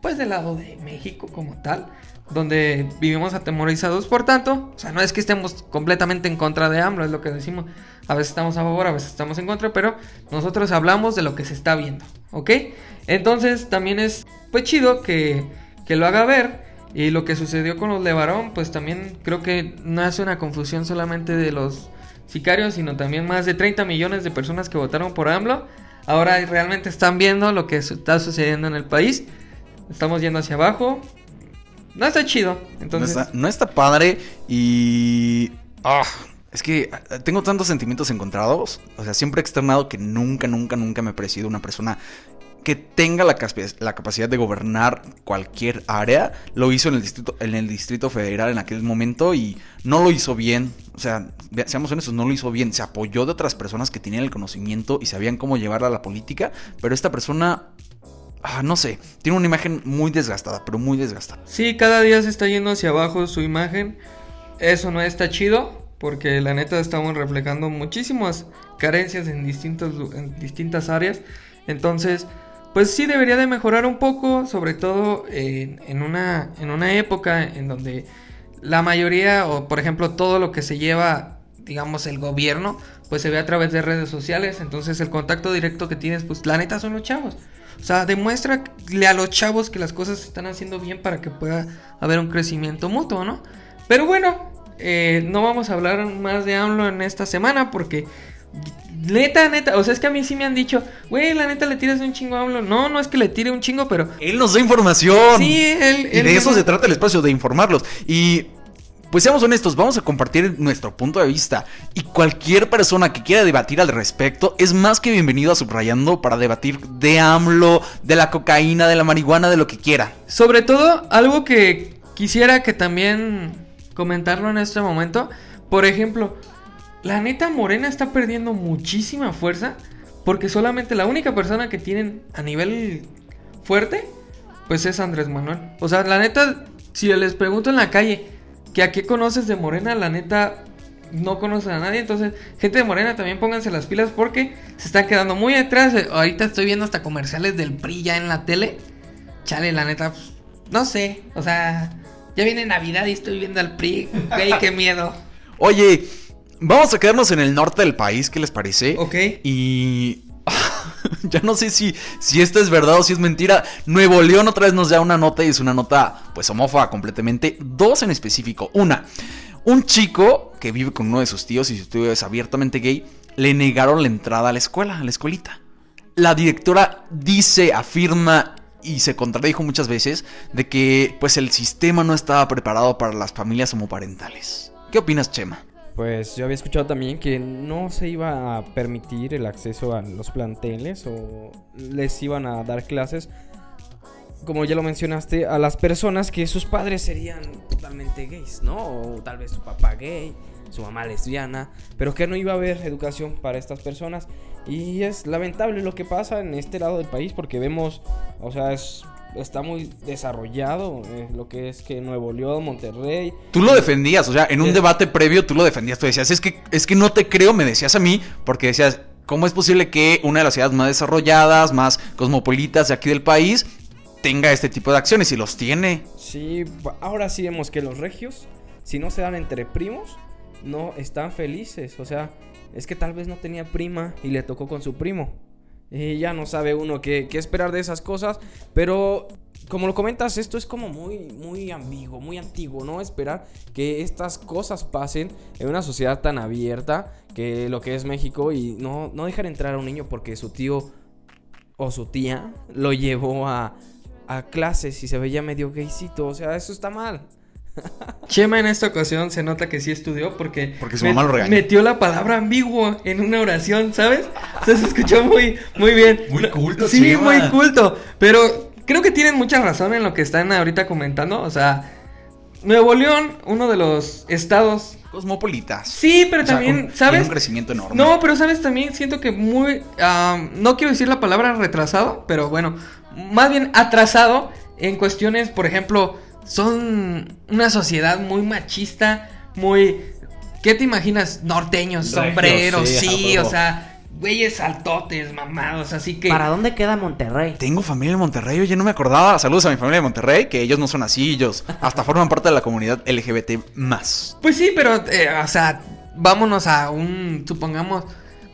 pues del lado de México como tal, donde vivimos atemorizados. Por tanto, o sea, no es que estemos completamente en contra de AMLO, es lo que decimos. A veces estamos a favor, a veces estamos en contra, pero nosotros hablamos de lo que se está viendo, ¿ok? Entonces, también es pues chido que, que lo haga ver. Y lo que sucedió con los Levarón, pues también creo que no hace una confusión solamente de los sicarios, sino también más de 30 millones de personas que votaron por AMLO. Ahora realmente están viendo lo que está sucediendo en el país. Estamos yendo hacia abajo. No está chido. Entonces, No está, no está padre y... ah, es que ah, tengo tantos sentimientos encontrados. O sea, siempre he externado que nunca, nunca, nunca me he parecido una persona que tenga la, la capacidad de gobernar cualquier área. Lo hizo en el, distrito, en el Distrito Federal en aquel momento y no lo hizo bien. O sea, seamos honestos, no lo hizo bien. Se apoyó de otras personas que tenían el conocimiento y sabían cómo llevarla a la política. Pero esta persona... Ah, no sé, tiene una imagen muy desgastada, pero muy desgastada. sí, cada día se está yendo hacia abajo su imagen. Eso no está chido. Porque la neta estamos reflejando muchísimas carencias en, en distintas áreas. Entonces, pues sí debería de mejorar un poco. Sobre todo en una, en una época en donde la mayoría, o por ejemplo todo lo que se lleva, digamos, el gobierno, pues se ve a través de redes sociales. Entonces el contacto directo que tienes, pues la neta son los chavos. O sea, demuéstrale a los chavos que las cosas se están haciendo bien para que pueda haber un crecimiento mutuo, ¿no? Pero bueno, eh, no vamos a hablar más de AMLO en esta semana porque... Neta, neta, o sea, es que a mí sí me han dicho, güey, la neta le tiras un chingo a AMLO. No, no es que le tire un chingo, pero Él nos da información. Sí, él- Y él de eso se trata el espacio, de informarlos. Y pues seamos honestos, vamos a compartir nuestro punto de vista. Y cualquier persona que quiera debatir al respecto es más que bienvenido a Subrayando para debatir de AMLO, de la cocaína, de la marihuana, de lo que quiera. Sobre todo, algo que quisiera que también comentarlo en este momento. Por ejemplo, la neta Morena está perdiendo muchísima fuerza. Porque solamente la única persona que tienen a nivel fuerte, pues es Andrés Manuel. O sea, la neta, si les pregunto en la calle que a qué conoces de Morena, la neta no conocen a nadie. Entonces, gente de Morena también pónganse las pilas porque se están quedando muy atrás. Ahorita estoy viendo hasta comerciales del PRI ya en la tele. Chale, la neta, pues, no sé. O sea, ya viene Navidad y estoy viendo al PRI. Güey, qué miedo. Oye, vamos a quedarnos en el norte del país, ¿qué les parece? Ok. Y ya no sé si, si esto es verdad o si es mentira. Nuevo León otra vez nos da una nota y es una nota pues homófoba completamente. Dos en específico. Una, un chico que vive con uno de sus tíos y su tío es abiertamente gay, le negaron la entrada a la escuela, a la escuelita. La directora dice, afirma y se contradijo muchas veces de que pues el sistema no estaba preparado para las familias homoparentales. ¿Qué opinas, Chema? Pues yo había escuchado también que no se iba a permitir el acceso a los planteles o les iban a dar clases, como ya lo mencionaste, a las personas que sus padres serían totalmente gays, ¿no? O tal vez su papá gay, su mamá lesbiana, pero que no iba a haber educación para estas personas. Y es lamentable lo que pasa en este lado del país porque vemos, o sea, es, está muy desarrollado eh, lo que es que Nuevo León, Monterrey, Tú lo defendías, o sea, en un debate previo tú lo defendías, tú decías, es que, es que no te creo, me decías a mí, porque decías, ¿Cómo es posible que una de las ciudades más desarrolladas, más cosmopolitas de aquí del país, tenga este tipo de acciones y los tiene? Sí, ahora sí vemos que los regios, si no se dan entre primos, no están felices. O sea, es que tal vez no tenía prima y le tocó con su primo. Y ya no sabe uno qué, qué esperar de esas cosas. Pero, como lo comentas, esto es como muy, muy ambiguo, muy antiguo, ¿no? Esperar que estas cosas pasen en una sociedad tan abierta que lo que es México y no, no dejar entrar a un niño porque su tío o su tía lo llevó a, a clases y se veía medio gaycito. O sea, eso está mal. Chema en esta ocasión se nota que sí estudió porque, Porque su mamá lo regañó. metió la palabra ambiguo en una oración, ¿sabes? O sea, se escuchó muy, muy bien. Muy culto, Sí, Chema. muy culto. Pero creo que tienen mucha razón en lo que están ahorita comentando. O sea, Nuevo León, uno de los estados. Cosmopolitas. Sí, pero O sea, también, un- ¿sabes? un crecimiento enorme. No, pero sabes también, siento que muy, no quiero decir la palabra retrasado, pero bueno, más bien atrasado en cuestiones, por ejemplo, son una sociedad muy machista, muy, ¿qué te imaginas? Norteños, sombreros, sí, o sea, güeyes altotes, mamados, así que... ¿Para dónde queda Monterrey? Tengo familia en Monterrey, oye, no me acordaba. Saludos a mi familia de Monterrey, que ellos no son así, ellos hasta forman parte de la comunidad LGBT más. Pues sí, pero, eh, o sea, vámonos a un, supongamos,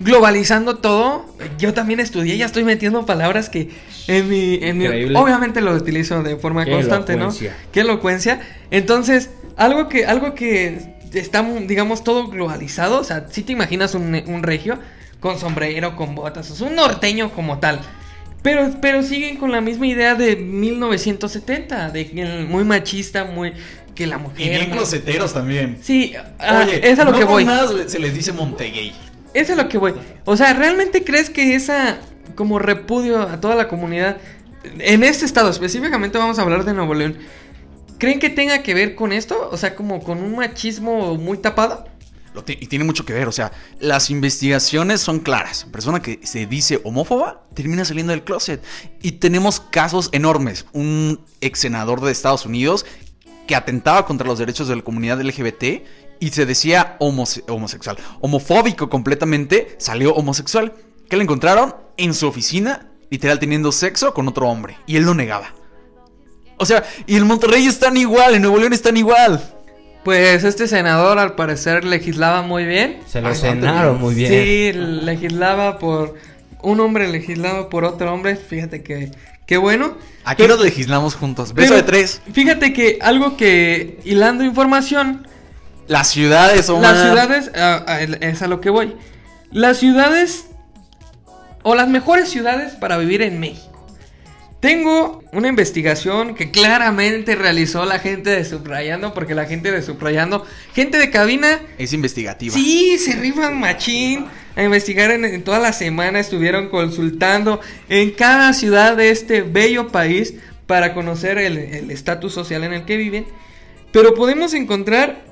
globalizando todo. Yo también estudié, ya estoy metiendo palabras que en mi, en mi- Increíble. obviamente lo utilizo de forma Qué constante, elocuencia. ¿no? Qué elocuencia. Entonces, algo que, algo que está, digamos, todo globalizado, o sea, si te imaginas un, un regio con sombrero, con botas, o sea, un norteño como tal. Pero, pero siguen con la misma idea de 1970, de que el- muy machista, muy que la mujer. muy- también. Sí, ah, es a lo no que voy. nada se les dice Montegay. Es a lo que voy. O sea, ¿realmente crees que esa como repudio a toda la comunidad en este estado específicamente vamos a hablar de Nuevo León? ¿Creen que tenga que ver con esto? O sea, como con un machismo muy tapado. Y tiene mucho que ver, o sea, las investigaciones son claras. Persona que se dice homófoba termina saliendo del closet. Y tenemos casos enormes. Un ex senador de Estados Unidos que atentaba contra los derechos de la comunidad LGBT y se decía homose- homosexual. Homofóbico completamente, salió homosexual. ¿Qué le encontraron? En su oficina, literal teniendo sexo con otro hombre. Y él lo negaba. O sea, y en Monterrey están igual, en Nuevo León están igual. Pues este senador al parecer legislaba muy bien. Se lo cenaron muy bien. Sí, legislaba por un hombre legislaba por otro hombre. Fíjate que qué bueno. Aquí Pero- nos legislamos juntos. Beso pero de tres. Fíjate que algo que hilando información Las ciudades, Omar. Las ciudades, ah, ah, es a lo que voy. Las ciudades o las mejores ciudades para vivir en México. Tengo una investigación que claramente realizó la gente de Subrayando, porque la gente de Subrayando, gente de cabina, Es investigativa. sí, se rifan machín a investigar en, en toda la semana, estuvieron consultando en cada ciudad de este bello país para conocer el estatus social en el que viven. Pero podemos encontrar,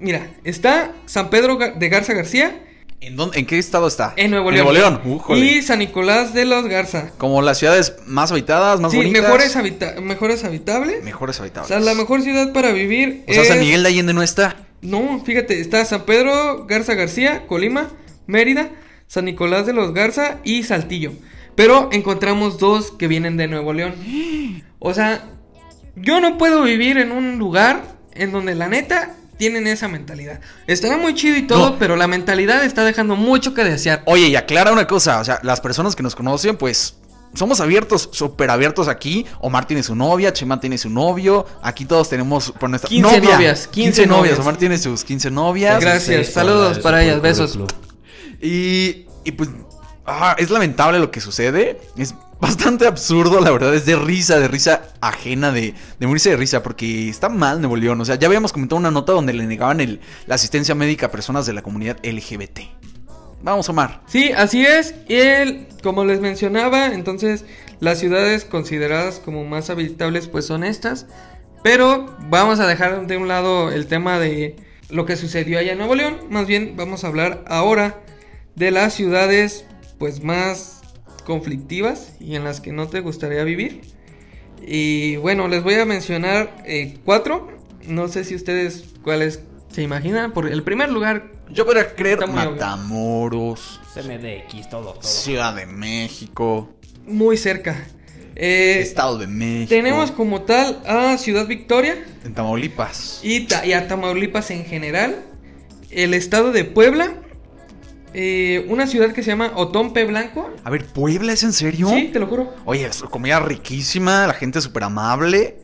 mira, está San Pedro de Garza García ¿En, dónde, ¿En qué estado está? en Nuevo León. Nuevo León. Y San Nicolás de los Garza. Como las ciudades más habitadas, más Sí, bonitas. mejores, habita- mejores habitables. Mejores O habitables. sea, la mejor ciudad para vivir O sea, es... San Miguel de Allende no está. No, fíjate, está San Pedro Garza García, Colima, Mérida, San Nicolás de los Garza y Saltillo. Pero encontramos dos que vienen de Nuevo León. O sea, yo no puedo vivir en un lugar en donde la neta tienen esa mentalidad. Estará muy chido y todo, No. pero la mentalidad está dejando mucho que desear. Oye, y aclara una cosa. O sea, las personas que nos conocen, pues. Somos abiertos, súper abiertos aquí. Omar tiene su novia, Chema tiene su novio. Aquí todos tenemos por nuestra 15 novia. novias, 15 15 novias. novias. Omar tiene sus 15 novias. Gracias, Sí, saludos para ellas, besos. Y, y pues, ah, es lamentable lo que sucede. Es bastante absurdo, la verdad. Es de risa, de risa ajena, de, de morirse de risa, porque está mal Nuevo León. O sea, ya habíamos comentado una nota donde le negaban el, la asistencia médica a personas de la comunidad LGBT. Vamos, Omar. Sí, así es. Él, como les mencionaba, entonces las ciudades consideradas como más habitables pues son estas. Pero vamos a dejar de un lado el tema de lo que sucedió allá en Nuevo León. Más bien vamos a hablar ahora de las ciudades pues más conflictivas y en las que no te gustaría vivir. Y bueno, les voy a mencionar eh, cuatro. No sé si ustedes cuáles se imaginan. Por el primer lugar Yo podría creer. Matamoros, CMDX, todo, todo. Ciudad de México, Muy cerca. Eh, Estado de México. tenemos como tal a Ciudad Victoria En Tamaulipas. y, Ta- y a Tamaulipas en general. El estado de Puebla. Eh, una ciudad que se llama Otompe Blanco. A ver, ¿Puebla es en serio? Sí, te lo juro. Oye, es comida riquísima, la gente súper amable.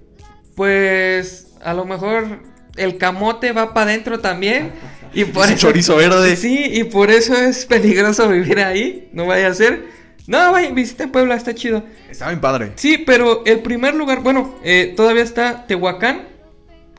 Pues a lo mejor el camote va para adentro también. Y por Ese eso, chorizo verde. Sí, y por eso es peligroso vivir ahí. No vaya a ser. No, vaya, visita Puebla, está chido. Está bien padre. Sí, pero el primer lugar, bueno, eh, todavía está Tehuacán.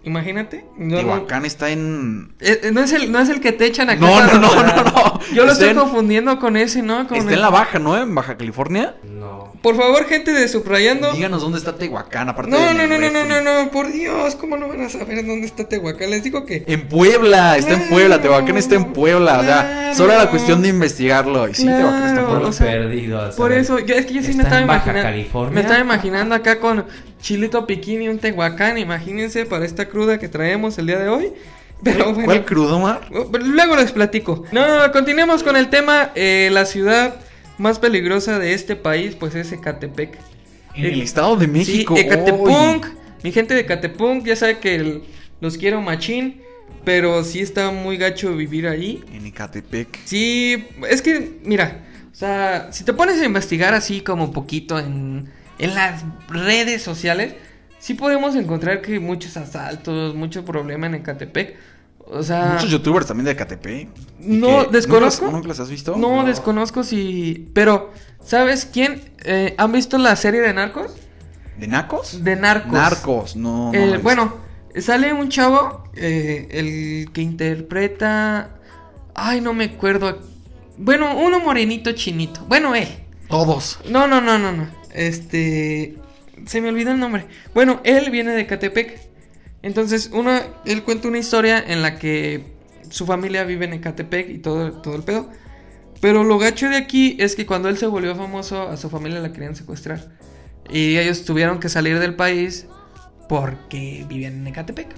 Imagínate. No, no- Tehuacán está en. eh, eh, no es, el, no es el que te echan acá. No, no, no, no, no. Yo lo Está estoy en- confundiendo con ese, ¿no? Con Está el- en la baja, ¿no? En Baja California. No. Por favor, gente de Subrayando. Díganos dónde está Tehuacán, aparte No, de no, no, no, no, refri. no, no, por Dios, ¿cómo no van a saber dónde está Tehuacán? Les digo que En Puebla, está en Puebla, Tehuacán está en Puebla. O sea, solo era cuestión de investigarlo. Y sí, Claro. Tehuacán está en Puebla. O sea, perdidos. Por eso, yo, es que yo sí me ¿Está estaba en Baja imaginando. California? Me estaba imaginando acá con chilito piquín y un tehuacán. Imagínense para esta cruda que traemos el día de hoy. Pero bueno. ¿Cuál crudo, Mar? Luego les platico. No, continuemos con el tema. Eh, la ciudad más peligrosa de este país, pues es Ecatepec. En el Estado de México. Sí, Ecatepunk. Mi gente de Ecatepunk, ya sabe que el- los quiero machín. Pero sí está muy gacho vivir ahí. En Ecatepec. Sí, es que, mira, o sea, si te pones a investigar así como poquito en, en las redes sociales, sí podemos encontrar que muchos asaltos, mucho problema en Ecatepec. O sea, Muchos youtubers también de Ecatepec. ¿Y no, desconozco. ¿Nunca, has visto? no, desconozco si... Pero, ¿sabes quién? Eh, ¿Han visto la serie de Narcos? ¿De Nacos? De Narcos. Narcos, no. no El- la he bueno, sale un chavo, eh, el que interpreta... Ay, no me acuerdo. Bueno, uno morenito chinito. Bueno, él. visto. Todos. No, no, no, no, no. Este... Se me olvidó el nombre. Bueno, él viene de Catepec. Entonces, uno, él cuenta una historia en la que su familia vive en Ecatepec y todo, todo el pedo. Pero lo gacho de aquí es que cuando él se volvió famoso, a su familia la querían secuestrar. Y ellos tuvieron que salir del país porque vivían en Ecatepec.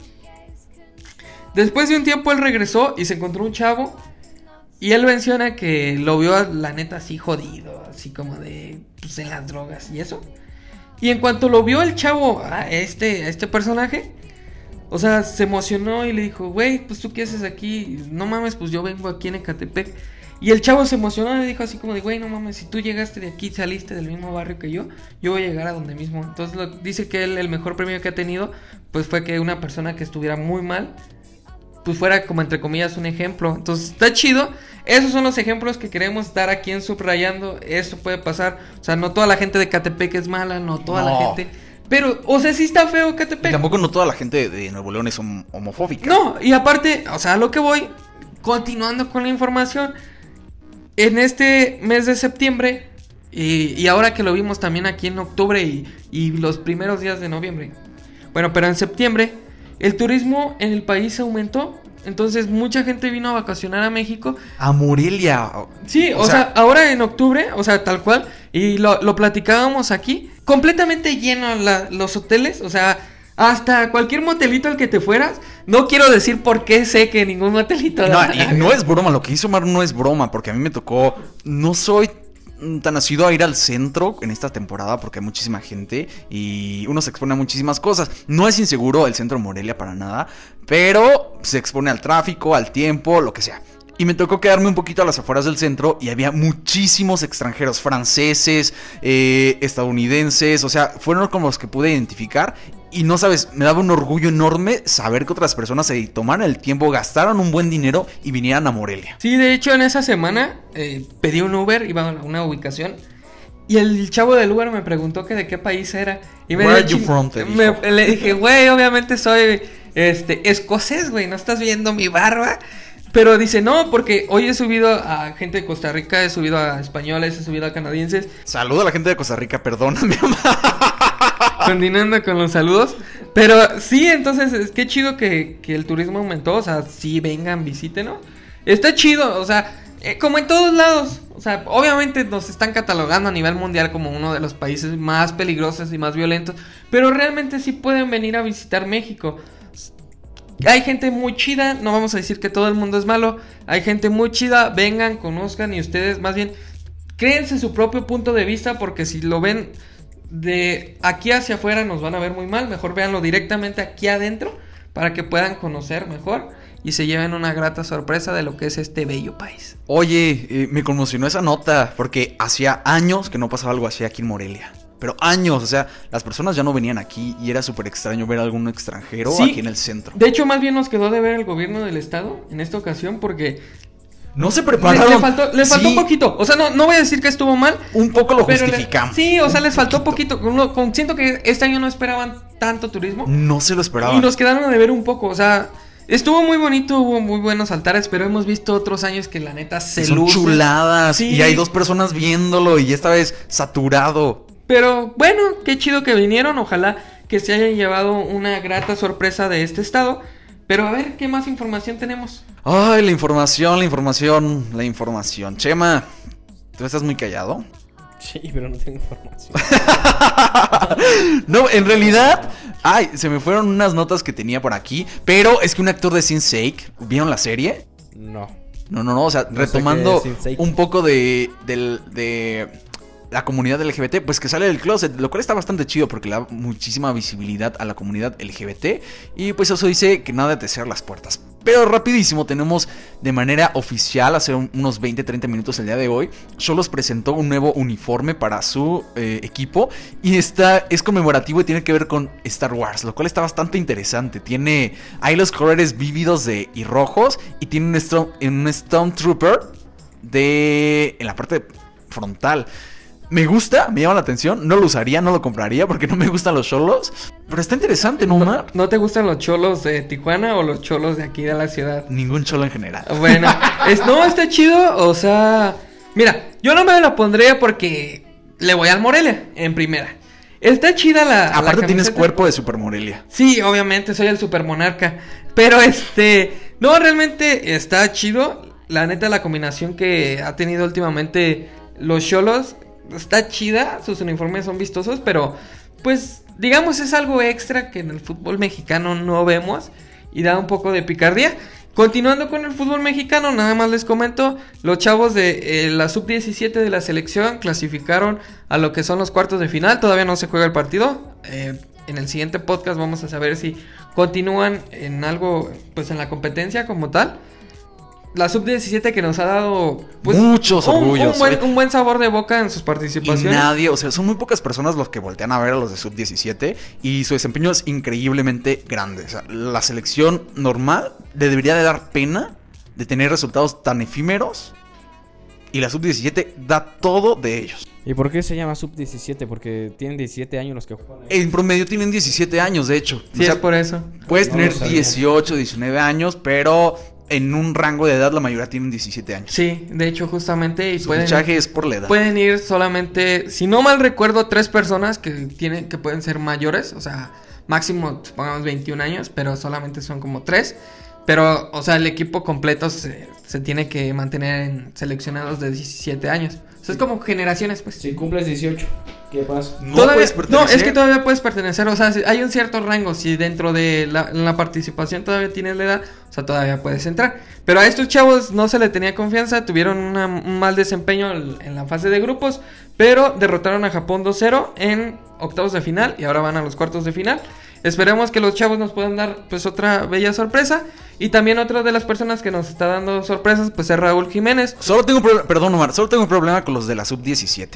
Después de un tiempo él regresó y se encontró un chavo. Y él menciona que lo vio, la neta, así jodido, así como de, pues en las drogas y eso. Y en cuanto lo vio el chavo a este, a este personaje, o sea, se emocionó y le dijo, güey, pues tú qué haces aquí, no mames, pues yo vengo aquí en Ecatepec. Y el chavo se emocionó y dijo así como de, güey, no mames, si tú llegaste de aquí, saliste del mismo barrio que yo, yo voy a llegar a donde mismo. Entonces lo- dice que él, el mejor premio que ha tenido, pues fue que una persona que estuviera muy mal, pues fuera como entre comillas un ejemplo. Entonces está chido. Esos son los ejemplos que queremos dar aquí en Subrayando. Eso puede pasar. O sea, no toda la gente de Catepec es mala, no toda la gente. Pero, o sea, sí está feo Y Catepec. tampoco no toda la gente de Nuevo León es hom- homofóbica. No, y aparte, o sea, a lo que voy, continuando con la información, en este mes de septiembre, y, y ahora que lo vimos también aquí en octubre y, y los primeros días de noviembre, bueno, pero en septiembre, el turismo en el país aumentó, entonces mucha gente vino a vacacionar a México. A Morelia. Sí, o, sea, ahora en octubre, o sea, tal cual, y lo, lo platicábamos aquí, completamente lleno la- los hoteles, o sea, hasta cualquier motelito al que te fueras, no quiero decir por qué sé que ningún motelito... No, y no es broma, lo que hizo Mar no es broma, porque a mí me tocó. No soy tan nacido a ir al centro en esta temporada porque hay muchísima gente y uno se expone a muchísimas cosas. No es inseguro el centro Morelia para nada, pero se expone al tráfico, al tiempo, lo que sea. Y me tocó quedarme un poquito a las afueras del centro y había muchísimos extranjeros, franceses, eh, estadounidenses, o sea, fueron como los que pude identificar. Y no sabes, me daba un orgullo enorme saber que otras personas se tomaron el tiempo, gastaron un buen dinero y vinieran a Morelia. Sí, de hecho en esa semana eh, pedí un Uber, iba a una ubicación. Y el chavo del Uber me preguntó que de qué país era. Y me Where you from? Te me- le dije, güey, obviamente soy este escocés, güey, no estás viendo mi barba. Pero dice, no, porque hoy he subido a gente de Costa Rica, he subido a españoles, he subido a canadienses. Saludo a la gente de Costa Rica, perdóname. Continuando con los saludos. Pero sí, entonces, es que chido que, que el turismo aumentó. O sea, sí, vengan, visítenos. Está chido, o sea, eh, como en todos lados. O sea, obviamente nos están catalogando a nivel mundial como uno de los países más peligrosos y más violentos. Pero realmente sí pueden venir a visitar México. Hay gente muy chida, no vamos a decir que todo el mundo es malo, hay gente muy chida, vengan, conozcan y ustedes más bien créense su propio punto de vista porque si lo ven de aquí hacia afuera nos van a ver muy mal, mejor véanlo directamente aquí adentro para que puedan conocer mejor y se lleven una grata sorpresa de lo que es este bello país. Oye, eh, me conmocionó esa nota porque hacía años que no pasaba algo así aquí en Morelia. Pero años, o sea, las personas ya no venían aquí y era súper extraño ver a algún extranjero Sí. aquí en el centro. De hecho, más bien nos quedó de ver el gobierno del estado en esta ocasión porque No se prepararon. le faltó, le faltó Sí, un poquito. O sea, no, no voy a decir que estuvo mal, Un poco lo le- justificamos. sí, o sea, les faltó poquito. Con- siento que este año no esperaban tanto turismo. No se lo esperaban. Y nos quedaron de ver un poco, o sea, estuvo muy bonito, hubo muy buenos altares, pero hemos visto otros años que la neta se Son lucen. chuladas. Sí. Y hay dos personas viéndolo y esta vez saturado. Pero bueno, qué chido que vinieron, ojalá que se hayan llevado una grata sorpresa de este estado. Pero a ver, ¿qué más información tenemos? Ay, la información, la información, la información. Chema, ¿tú estás muy callado? Sí, pero no tengo información. no, en realidad, ay, se me fueron unas notas que tenía por aquí, pero es que un actor de Sin Sake, ¿vieron la serie? No. No, no, no, o sea, No retomando un poco de, del- de la comunidad LGBT, pues que sale del closet, lo cual está bastante chido porque le da muchísima visibilidad a la comunidad LGBT y pues eso dice que nada te cierra las puertas. Pero rapidísimo, tenemos de manera oficial, hace un- unos 20-30 minutos el día de hoy, Solos presentó un nuevo uniforme para su eh, equipo y está, es conmemorativo y tiene que ver con Star Wars, lo cual está bastante interesante. Tiene ahí los colores vívidos de, y rojos y tiene un, Storm, un Stormtrooper de, en la parte frontal. Me gusta, me llama la atención, no lo usaría, no lo compraría porque no me gustan los solos, pero está interesante, ¿no, Omar? ¿No te gustan los cholos de Tijuana o los cholos de aquí de la ciudad? Ningún cholo en general. Bueno, es, no, está chido, o sea, mira, yo no me la pondría porque le voy al Morelia en primera. Está chida la... la Aparte tienes cuerpo de Super Morelia. Sí, obviamente, soy el super monarca. Pero este, no, realmente está chido. La neta, la combinación que ha tenido últimamente los cholos está chida. Sus uniformes son vistosos, pero pues digamos es algo extra que en el fútbol mexicano no vemos y da un poco de picardía. Continuando con el fútbol mexicano, nada más les comento, los chavos de eh, la sub-17 de la selección clasificaron a lo que son los cuartos de final, todavía no se juega el partido. Eh, en el siguiente podcast vamos a saber si continúan en algo, pues en la competencia como tal. La sub-17 que nos ha dado pues, Muchos orgullos, un, buen, un buen sabor de boca en sus Y participaciones. nadie, o sea, son muy pocas personas los que voltean a ver a los de sub-17 y su desempeño es increíblemente grande. O sea, la selección normal le debería de dar pena de tener resultados tan efímeros y la sub-17 da todo de ellos. ¿Y por qué se llama Sub-17? Porque tienen 17 años los que juegan. En promedio tienen 17 años, de hecho. Sí, O sea, es por eso. puedes No tener lo sabía. 18, 19 años, pero en un rango de edad la mayoría tienen 17 años. Sí, de hecho, justamente. Y Su pueden, fichaje es por la edad. pueden ir solamente, si no mal recuerdo, tres personas que tienen, que pueden ser mayores. O sea, máximo, pongamos 21 años, pero solamente son como tres. Pero, o sea, el equipo completo se, se tiene que mantener en seleccionados de 17 años. O sea, es como generaciones, pues. Si cumples 18, ¿qué pasa? No Todavía- puedes no, es que todavía puedes pertenecer, o sea, si- hay un cierto rango, si dentro de la, la participación todavía tienes la edad, o sea, todavía puedes entrar. Pero a estos chavos no se le tenía confianza, tuvieron una- un mal desempeño en en la fase de grupos, pero derrotaron a Japón 2-0 en octavos de final y ahora van a los cuartos de final. Esperemos que los chavos nos puedan dar pues otra bella sorpresa. Y también otra de las personas que nos está dando sorpresas pues es Raúl Jiménez. Solo tengo un problema, perdón Omar, solo tengo un problema con los de la sub-17,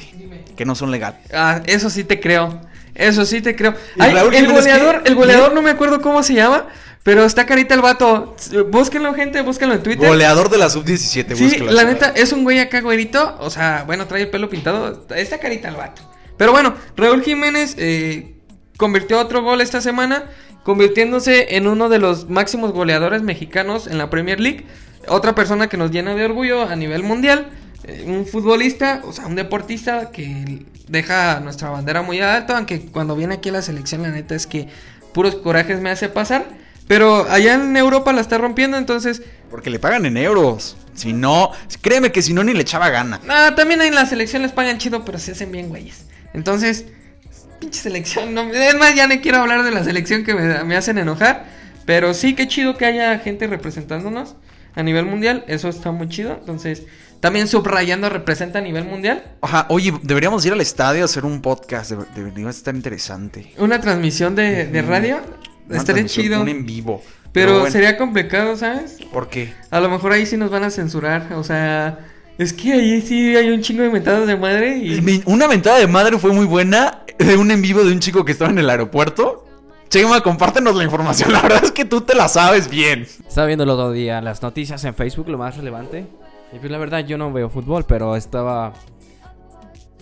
que no son legales. Ah, eso sí te creo. Eso sí te creo. ¿Y Ay, Raúl el goleador, el goleador no me acuerdo cómo se llama, pero está carita el vato. Búsquenlo, gente, búsquenlo en Twitter. Goleador de la sub-17, Sí, búsquelo. la neta, es un güey acá güerito. O sea, bueno, trae el pelo pintado. Está carita el vato. Pero bueno, Raúl Jiménez eh, convirtió otro gol esta semana, convirtiéndose en uno de los máximos goleadores mexicanos en la Premier League. Otra persona que nos llena de orgullo a nivel mundial. eh, un futbolista, o sea, un deportista que deja nuestra bandera muy alto. Aunque cuando viene aquí a la selección, la neta es que puros corajes me hace pasar. Pero allá en Europa la está rompiendo, entonces Porque le pagan en euros. Si no, créeme que si no ni le echaba gana. Ah, también en la selección les pagan chido, pero se hacen bien güeyes. Entonces, pinche selección. No, es más, ya no quiero hablar de la selección que me, me hacen enojar. Pero sí, qué chido que haya gente representándonos a nivel mundial. Eso está muy chido. Entonces, también subrayando representa a nivel mundial. Ajá, oye, deberíamos ir al estadio a hacer un podcast. debe- Debería estar interesante. Una transmisión de, de radio. Una Estaría chido. Un en vivo. Pero bueno, sería complicado, ¿sabes? ¿Por qué? A lo mejor ahí sí nos van a censurar. O sea, es que ahí sí hay un chingo de mentadas de madre. Y... Una ventada de madre fue muy buena de un en vivo de un chico que estaba en el aeropuerto. Chema, compártenos la información. La verdad es que tú te la sabes bien. Estaba viendo el otro día las noticias en Facebook, lo más relevante. Y pues la verdad yo no veo fútbol, pero estaba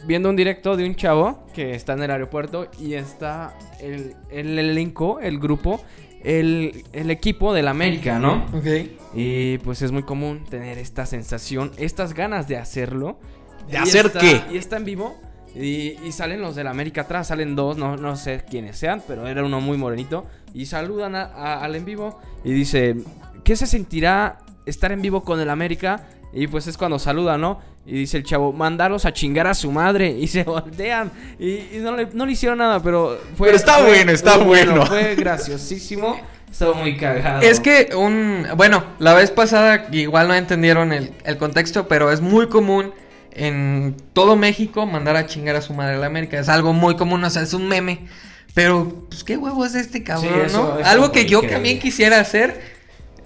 viendo un directo de un chavo que está en el aeropuerto y está el, el elenco, el grupo, el, el equipo del América, ¿no? Ok. Y pues es muy común tener esta sensación, estas ganas de hacerlo. ¿De Y hacer está- qué? Y está en vivo. Y, y salen los del América atrás, salen dos, no, no sé quiénes sean, pero era uno muy morenito. Y saludan a- a- al en vivo y dice, ¿qué se sentirá estar en vivo con el América? Y pues es cuando saludan, ¿no? Y dice el chavo, mandarlos a chingar a su madre. Y se voltean. Y, y no, le, no le hicieron nada, pero fue... Pero está fue bueno, está muy bueno. Fue graciosísimo. Estuvo muy cagado. Es que un... Bueno, la vez pasada igual no entendieron el, el contexto, pero es muy común en todo México mandar a chingar a su madre a la América. Es algo muy común, o sea, es un meme. Pero, pues, ¿qué huevo es este cabrón, Sí, eso- no? eso Algo que yo también quisiera hacer.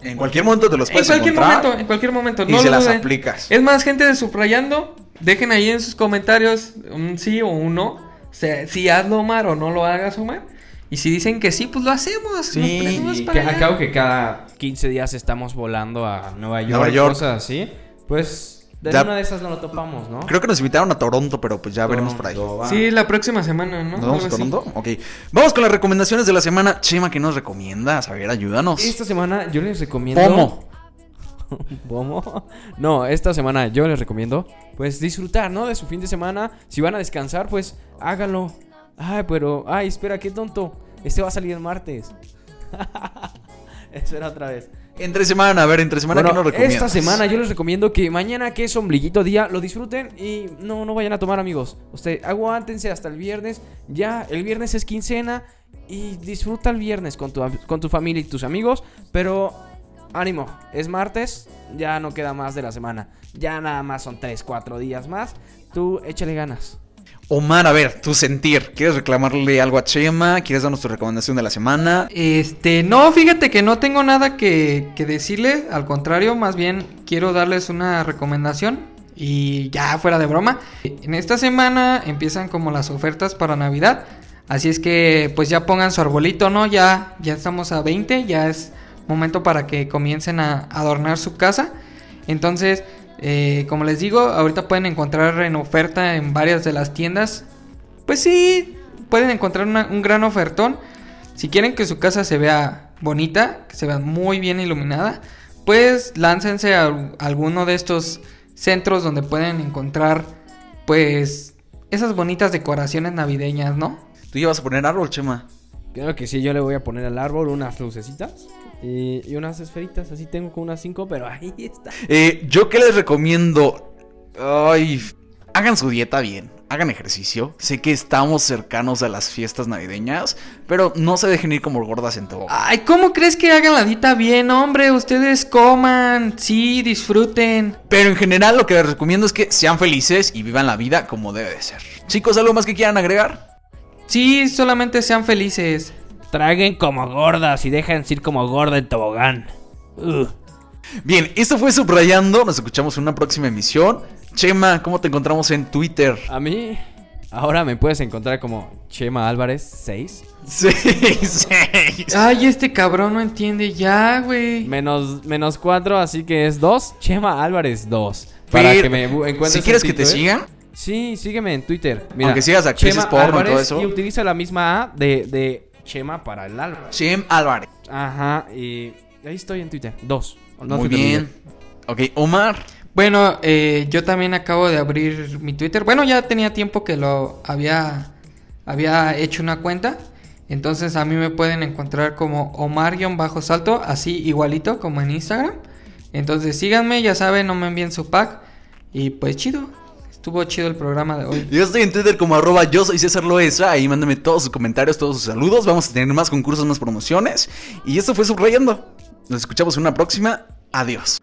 En cualquier momento te los En puedes cualquier encontrar momento, en cualquier momento. y no se las aplicas. Es más, gente de subrayando, dejen ahí en sus comentarios un sí o un no. O sea, si hazlo Omar o no lo hagas Omar. Y si dicen que sí, pues lo hacemos. Sí, nos Y para que acabo que cada 15 días estamos volando a Nueva York, Nueva York. cosas así. Pues de Ya- una de esas no lo topamos, ¿no? Creo que nos invitaron a Toronto, pero pues ya veremos por ahí. Toronto, va. Sí, la próxima semana, ¿no? ¿Nos vamos a. Toronto? Ok. Vamos con las recomendaciones de la semana. Chema, ¿qué nos recomiendas? A ver, ayúdanos. Esta semana yo les recomiendo. ¿Cómo? ¿Pomo? No, esta semana yo les recomiendo, pues disfrutar, ¿no? De su fin de semana. Si van a descansar, pues háganlo. Ay, pero, ay, espera, qué tonto. Este va a salir el martes. espera otra vez. Entre semana, a ver, entre semana, Bueno, ¿qué nos recomiendas? esta semana yo les recomiendo que mañana que es ombliguito día lo disfruten y no, no vayan a tomar amigos. Usted aguántense hasta el viernes. Ya, el viernes es quincena y disfruta el viernes con tu, con tu familia y tus amigos. Pero ánimo, es martes, ya no queda más de la semana. Ya nada más son 3, 4 días más. Tú échale ganas. Omar, a ver, tu sentir. ¿Quieres reclamarle algo a Chema? ¿Quieres darnos tu recomendación de la semana? Este, no, fíjate que no tengo nada que, que decirle, al contrario, más bien quiero darles una recomendación y ya fuera de broma. En esta semana empiezan como las ofertas para Navidad, así es que pues ya pongan su arbolito, ¿no? Ya, ya estamos a 20, ya es momento para que comiencen a adornar su casa. Entonces, eh, como les digo, ahorita pueden encontrar en oferta en varias de las tiendas. Pues sí, pueden encontrar una- un gran ofertón. Si quieren que su casa se vea bonita, que se vea muy bien iluminada, pues láncense a al- alguno de estos centros donde pueden encontrar, pues, esas bonitas decoraciones navideñas, ¿no? ¿Tú ya vas a poner árbol, Chema? Creo que sí, yo le voy a poner al árbol unas lucecitas y, y unas esferitas. Así tengo como unas 5, pero ahí está. Eh, yo qué les recomiendo. Ay, hagan su dieta bien, hagan ejercicio. Sé que estamos cercanos a las fiestas navideñas, pero no se dejen ir como gordas en todo. Ay, ¿cómo crees que hagan la dita bien, hombre? Ustedes coman, sí, disfruten. Pero en general lo que les recomiendo es que sean felices y vivan la vida como debe de ser. Chicos, ¿algo más que quieran agregar? Sí, solamente sean felices. Traguen como gordas y dejen ir como gorda en tobogán. Ugh. Bien, esto fue Subrayando. Nos escuchamos en una próxima emisión. Chema, ¿cómo te encontramos en Twitter? A mí, ahora me puedes encontrar como Chema Álvarez 6. Sí, sí. Ay, este cabrón no entiende ya, güey. Menos, menos 4, así que es 2. Chema Álvarez 2. Para Pero, que me encuentres. Si en quieres que te sigan, Sí, sígueme en Twitter. Aunque sigas actrices Chema porno y todo Álvarez eso. Y utiliza la misma A de, de Chema para el Álvarez. Chem Álvarez. Ajá, y ahí estoy en Twitter. Dos. No Muy bien. Ok, Omar. Bueno, eh, yo también acabo de abrir mi Twitter. Bueno, ya tenía tiempo que lo había, había hecho una cuenta. Entonces a mí me pueden encontrar como Omar-salto, así igualito como en Instagram. Entonces síganme, ya saben, no me envíen su pack. Y pues chido. Estuvo chido el programa de hoy. Yo estoy en Twitter como arroba yo soy César Loesa. Ahí mándame todos sus comentarios, todos sus saludos. Vamos a tener más concursos, más promociones. Y esto fue Subrayando. Nos escuchamos en una próxima. Adiós.